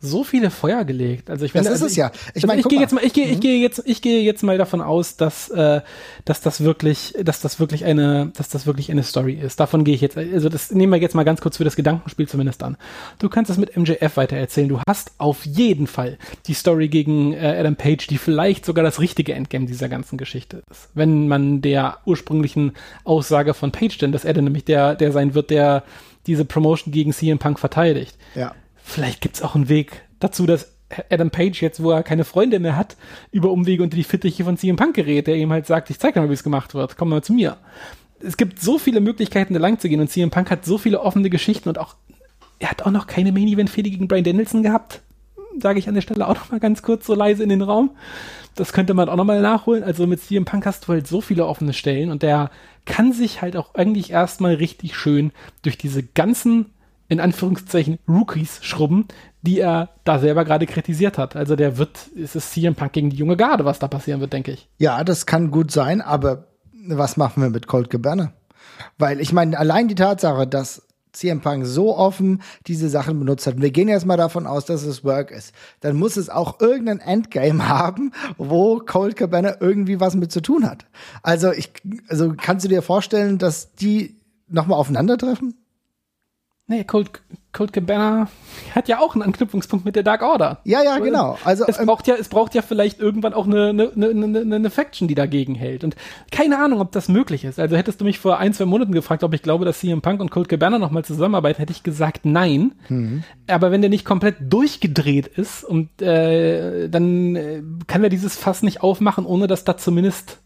S2: so viele Feuer gelegt. Also ich
S1: finde,
S2: das
S1: also
S2: ist
S1: es ja.
S2: Ich, meine, ich gehe jetzt mal, ich gehe, ich mhm. gehe jetzt, ich gehe jetzt mal davon aus, dass, äh, dass das wirklich, dass das wirklich eine, dass das wirklich eine Story ist. Davon gehe ich jetzt, also das nehmen wir jetzt mal ganz kurz für das Gedankenspiel zumindest an. Du kannst das mit MJF weiter erzählen. Du hast auf jeden Fall die Story gegen äh, Adam Page, die vielleicht sogar das richtige Endgame dieser ganzen Geschichte ist. Wenn man der ursprünglichen Aussage von Page denn, dass er dann nämlich der, der sein wird, der diese Promotion gegen CM Punk verteidigt.
S1: Ja
S2: vielleicht gibt es auch einen Weg dazu, dass Adam Page jetzt, wo er keine Freunde mehr hat, über Umwege unter die Fittiche von CM Punk gerät, der ihm halt sagt, ich zeig dir mal, wie es gemacht wird, komm mal zu mir. Es gibt so viele Möglichkeiten, da lang zu gehen und CM Punk hat so viele offene Geschichten und auch, er hat auch noch keine Main Event Fehde gegen Brian Danielson gehabt. Sage ich an der Stelle auch noch mal ganz kurz so leise in den Raum. Das könnte man auch noch mal nachholen. Also mit CM Punk hast du halt so viele offene Stellen und der kann sich halt auch eigentlich erstmal richtig schön durch diese ganzen in Anführungszeichen Rookies schrubben, die er da selber gerade kritisiert hat. Also der wird, es ist CM Punk gegen die junge Garde, was da passieren wird, denke ich.
S1: Ja, das kann gut sein, aber was machen wir mit Colt Cabana? Weil ich meine, allein die Tatsache, dass CM Punk so offen diese Sachen benutzt hat. Wir gehen jetzt mal davon aus, dass es Work ist. Dann muss es auch irgendein Endgame haben, wo Colt Cabana irgendwie was mit zu tun hat. Also ich, also kannst du dir vorstellen, dass die nochmal aufeinandertreffen?
S2: Nee, Colt, Colt Cabana hat ja auch einen Anknüpfungspunkt mit der Dark Order.
S1: Ja, ja, genau.
S2: Also es ähm, braucht ja, es braucht ja vielleicht irgendwann auch eine, eine, eine, eine, Faction, die dagegen hält. Und keine Ahnung, ob das möglich ist. Also hättest du mich vor ein, zwei Monaten gefragt, ob ich glaube, dass CM Punk und Colt Cabana nochmal zusammenarbeiten, hätte ich gesagt, nein. Mhm. Aber wenn der nicht komplett durchgedreht ist und äh, dann äh, kann er dieses Fass nicht aufmachen, ohne dass da zumindest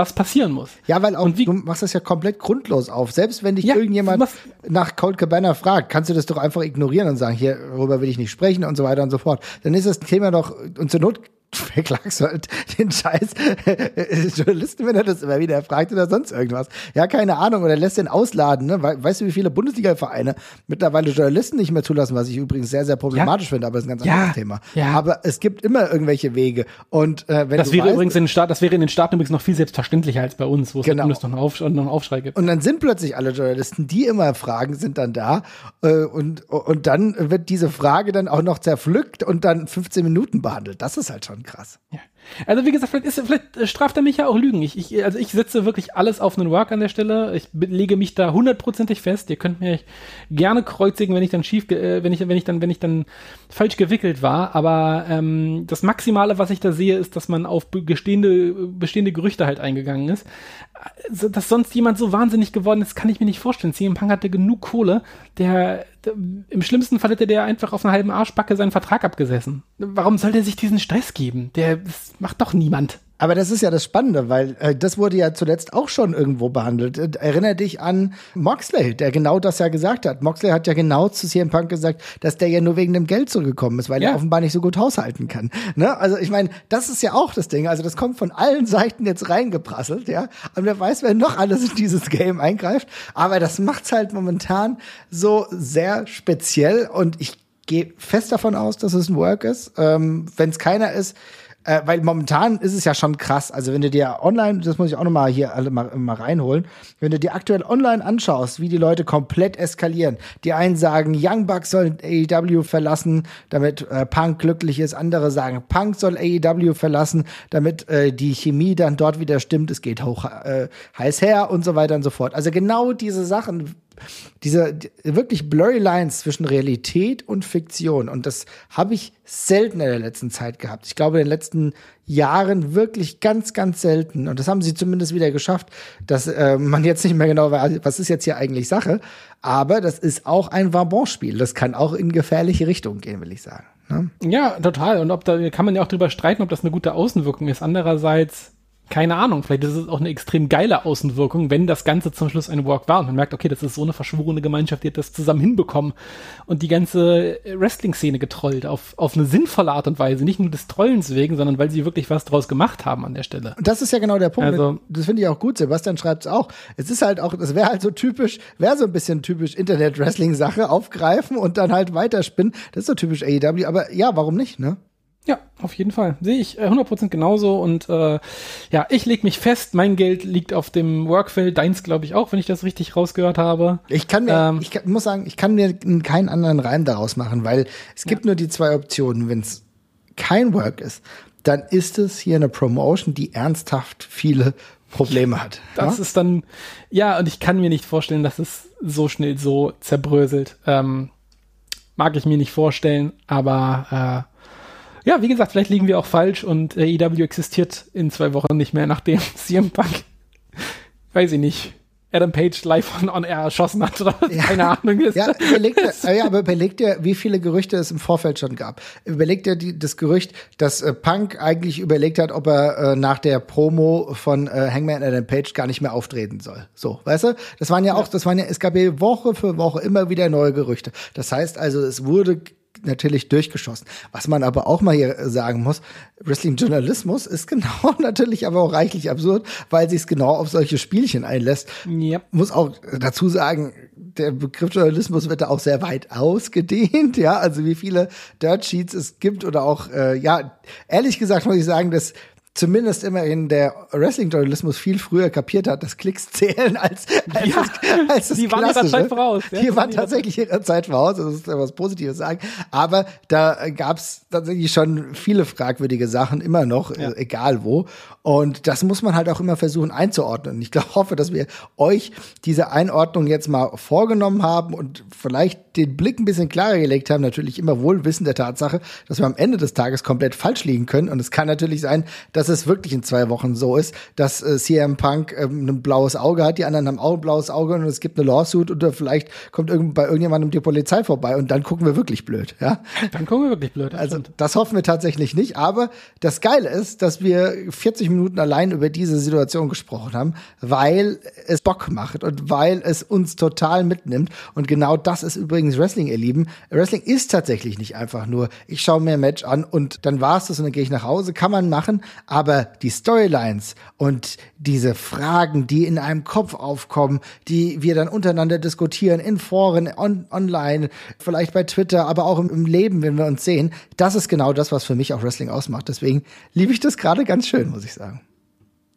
S2: was passieren muss.
S1: Ja, weil auch wie, du machst das ja komplett grundlos auf. Selbst wenn dich ja, irgendjemand nach Cold Cabana fragt, kannst du das doch einfach ignorieren und sagen, hier, darüber will ich nicht sprechen und so weiter und so fort. Dann ist das Thema doch, und zur Not verklagst du halt den Scheiß Journalisten, wenn er das immer wieder fragt oder sonst irgendwas. Ja, keine Ahnung. Oder lässt den ausladen. Ne? weißt du, wie viele Bundesliga-Vereine mittlerweile Journalisten nicht mehr zulassen, was ich übrigens sehr, sehr problematisch ja. finde, aber das ist ein ganz ja. anderes Thema. Ja. Aber es gibt immer irgendwelche Wege. Und äh, wenn
S2: das wäre weißt, übrigens in den Staat, das wäre in den Staaten übrigens noch viel selbstverständlicher als bei uns, wo es
S1: genau.
S2: noch einen, noch einen Aufschrei gibt.
S1: Und dann sind plötzlich alle Journalisten, die immer fragen, sind dann da. Äh, und, und dann wird diese Frage dann auch noch zerpflückt und dann 15 Minuten behandelt. Das ist halt schon krass.
S2: Ja. Also wie gesagt, vielleicht, ist, vielleicht straft er mich ja auch Lügen. Ich, ich, also ich setze wirklich alles auf einen Work an der Stelle. Ich lege mich da hundertprozentig fest. Ihr könnt mir gerne kreuzigen, wenn ich dann schief, äh, wenn ich, wenn ich dann, wenn ich dann falsch gewickelt war. Aber ähm, das Maximale, was ich da sehe, ist, dass man auf bestehende, bestehende Gerüchte halt eingegangen ist. Also, dass sonst jemand so wahnsinnig geworden ist, kann ich mir nicht vorstellen. CM Punk hatte genug Kohle. Der im schlimmsten Fall hätte der einfach auf einer halben Arschbacke seinen Vertrag abgesessen. Warum soll der sich diesen Stress geben? Der das macht doch niemand.
S1: Aber das ist ja das Spannende, weil äh, das wurde ja zuletzt auch schon irgendwo behandelt. Äh, erinnere dich an Moxley, der genau das ja gesagt hat. Moxley hat ja genau zu CM Punk gesagt, dass der ja nur wegen dem Geld zurückgekommen ist, weil ja. er offenbar nicht so gut haushalten kann. Ne? Also ich meine, das ist ja auch das Ding. Also das kommt von allen Seiten jetzt reingeprasselt, ja. Und wer weiß, wer noch alles in dieses Game eingreift. Aber das macht's halt momentan so sehr speziell und ich gehe fest davon aus, dass es ein Work ist. Ähm, Wenn es keiner ist, äh, weil momentan ist es ja schon krass. Also wenn du dir online, das muss ich auch noch mal hier alle mal, mal reinholen, wenn du dir aktuell online anschaust, wie die Leute komplett eskalieren. Die einen sagen, Young Bucks sollen AEW verlassen, damit äh, Punk glücklich ist. Andere sagen, Punk soll AEW verlassen, damit äh, die Chemie dann dort wieder stimmt. Es geht hoch äh, heiß her und so weiter und so fort. Also genau diese Sachen diese die, wirklich blurry Lines zwischen Realität und Fiktion. Und das habe ich selten in der letzten Zeit gehabt. Ich glaube, in den letzten Jahren wirklich ganz, ganz selten. Und das haben sie zumindest wieder geschafft, dass äh, man jetzt nicht mehr genau weiß, was ist jetzt hier eigentlich Sache. Aber das ist auch ein Vabon-Spiel. Das kann auch in gefährliche Richtungen gehen, will ich sagen. Ne?
S2: Ja, total. Und ob da kann man ja auch drüber streiten, ob das eine gute Außenwirkung ist. Andererseits keine Ahnung, vielleicht ist es auch eine extrem geile Außenwirkung, wenn das Ganze zum Schluss ein Walk war und man merkt, okay, das ist so eine verschworene Gemeinschaft, die hat das zusammen hinbekommen und die ganze Wrestling-Szene getrollt auf, auf eine sinnvolle Art und Weise, nicht nur des Trollens wegen, sondern weil sie wirklich was draus gemacht haben an der Stelle.
S1: Das ist ja genau der Punkt. Also, das finde ich auch gut. Sebastian schreibt es auch. Es ist halt auch, das wäre halt so typisch, wäre so ein bisschen typisch Internet-Wrestling-Sache, aufgreifen und dann halt weiterspinnen. Das ist so typisch AEW, aber ja, warum nicht, ne?
S2: Ja, auf jeden Fall. Sehe ich äh, 100% genauso. Und äh, ja, ich lege mich fest, mein Geld liegt auf dem Workfeld, deins glaube ich auch, wenn ich das richtig rausgehört habe.
S1: Ich kann mir, ähm, ich kann, muss sagen, ich kann mir keinen anderen Reim daraus machen, weil es gibt ja. nur die zwei Optionen. Wenn es kein Work ist, dann ist es hier eine Promotion, die ernsthaft viele Probleme hat.
S2: Das ja? ist dann, ja, und ich kann mir nicht vorstellen, dass es so schnell so zerbröselt. Ähm, mag ich mir nicht vorstellen, aber äh, ja, wie gesagt, vielleicht liegen wir auch falsch und äh, EW existiert in zwei Wochen nicht mehr, nachdem CM Punk, weiß ich nicht, Adam Page live on, on air erschossen hat oder ja. keine Ahnung ist.
S1: Ja, überleg dir, äh, ja, aber überleg dir, wie viele Gerüchte es im Vorfeld schon gab. Überleg dir die, das Gerücht, dass äh, Punk eigentlich überlegt hat, ob er äh, nach der Promo von äh, Hangman Adam Page gar nicht mehr auftreten soll. So, weißt du? Das waren ja auch, das waren ja, es gab ja Woche für Woche immer wieder neue Gerüchte. Das heißt also, es wurde natürlich durchgeschossen. Was man aber auch mal hier sagen muss, Wrestling-Journalismus ist genau natürlich aber auch reichlich absurd, weil sich es genau auf solche Spielchen einlässt. Yep. Muss auch dazu sagen, der Begriff Journalismus wird da auch sehr weit ausgedehnt, ja, also wie viele Dirt Sheets es gibt oder auch, äh, ja, ehrlich gesagt muss ich sagen, dass zumindest immerhin der Wrestling-Journalismus viel früher kapiert hat, dass Klicks zählen als, als,
S2: Ja,
S1: das, als das
S2: die waren ihrer Zeit voraus, ja.
S1: Die waren tatsächlich ihrer Zeit voraus, das ist was Positives sagen. Aber da gab's tatsächlich schon viele fragwürdige Sachen, immer noch,
S2: Ja.
S1: egal wo. Und das muss man halt auch immer versuchen einzuordnen. Ich glaub, hoffe, dass wir euch diese Einordnung jetzt mal vorgenommen haben und vielleicht den Blick ein bisschen klarer gelegt haben. Natürlich immer wohl wissend der Tatsache, dass wir am Ende des Tages komplett falsch liegen können. Und es kann natürlich sein, dass es wirklich in zwei Wochen so ist, dass äh, CM Punk ähm, ein blaues Auge hat, die anderen haben auch ein blaues Auge und es gibt eine Lawsuit oder vielleicht kommt irgend, bei irgendjemandem die Polizei vorbei und dann gucken wir wirklich blöd, ja.
S2: Dann kommen wir wirklich blöd. das
S1: Also
S2: stimmt.
S1: das hoffen wir tatsächlich nicht. Aber das Geile ist, dass wir 40 Minuten allein über diese Situation gesprochen haben, weil es Bock macht und weil es uns total mitnimmt. Und genau das ist übrigens Wrestling, ihr Lieben. Wrestling ist tatsächlich nicht einfach nur, ich schaue mir ein Match an und dann war's das und dann gehe ich nach Hause. Kann man machen, aber die Storylines und diese Fragen, die in einem Kopf aufkommen, die wir dann untereinander diskutieren, in Foren, on, online, vielleicht bei Twitter, aber auch im, im Leben, wenn wir uns sehen, das ist genau das, was für mich auch Wrestling ausmacht. Deswegen liebe ich das gerade ganz schön, muss ich sagen. So.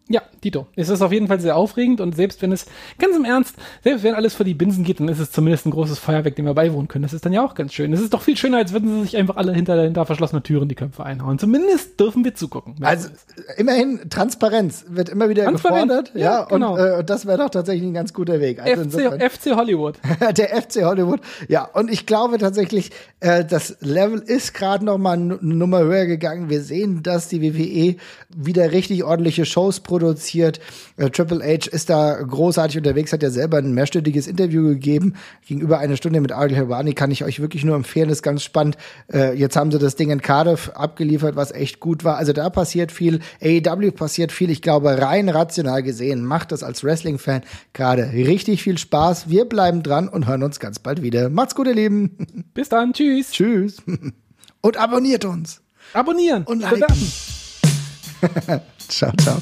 S2: Ja, Dito. Es ist auf jeden Fall sehr aufregend und selbst wenn es, ganz im Ernst, selbst wenn alles vor die Binsen geht, dann ist es zumindest ein großes Feuerwerk, dem wir beiwohnen können. Das ist dann ja auch ganz schön. Es ist doch viel schöner, als würden sie sich einfach alle hinter, hinter verschlossenen Türen die Köpfe einhauen. Zumindest dürfen wir zugucken.
S1: Also immerhin Transparenz wird immer wieder
S2: Transparenz,
S1: gefordert, ja,
S2: ja, genau.
S1: und äh, das wäre doch tatsächlich ein ganz guter Weg. Also
S2: FC, FC Hollywood.
S1: der FC Hollywood. Ja, und ich glaube tatsächlich, äh, das Level ist gerade noch mal eine Nummer höher gegangen. Wir sehen, dass die WWE wieder richtig ordentliche Shows produziert. Äh, Triple H ist da großartig unterwegs, hat ja selber ein mehrstündiges Interview gegeben. Gegenüber einer Stunde mit Ariel Helwani kann ich euch wirklich nur empfehlen. Ist ganz spannend. Äh, jetzt haben sie das Ding in Cardiff abgeliefert, was echt gut war. Also da passiert viel. AEW passiert viel. Ich glaube, rein rational gesehen macht das als Wrestling-Fan gerade richtig viel Spaß. Wir bleiben dran und hören uns ganz bald wieder. Macht's gut, ihr Lieben.
S2: Bis dann. Tschüss.
S1: Tschüss. Und abonniert uns.
S2: Abonnieren.
S1: Und liken. Ciao, ciao.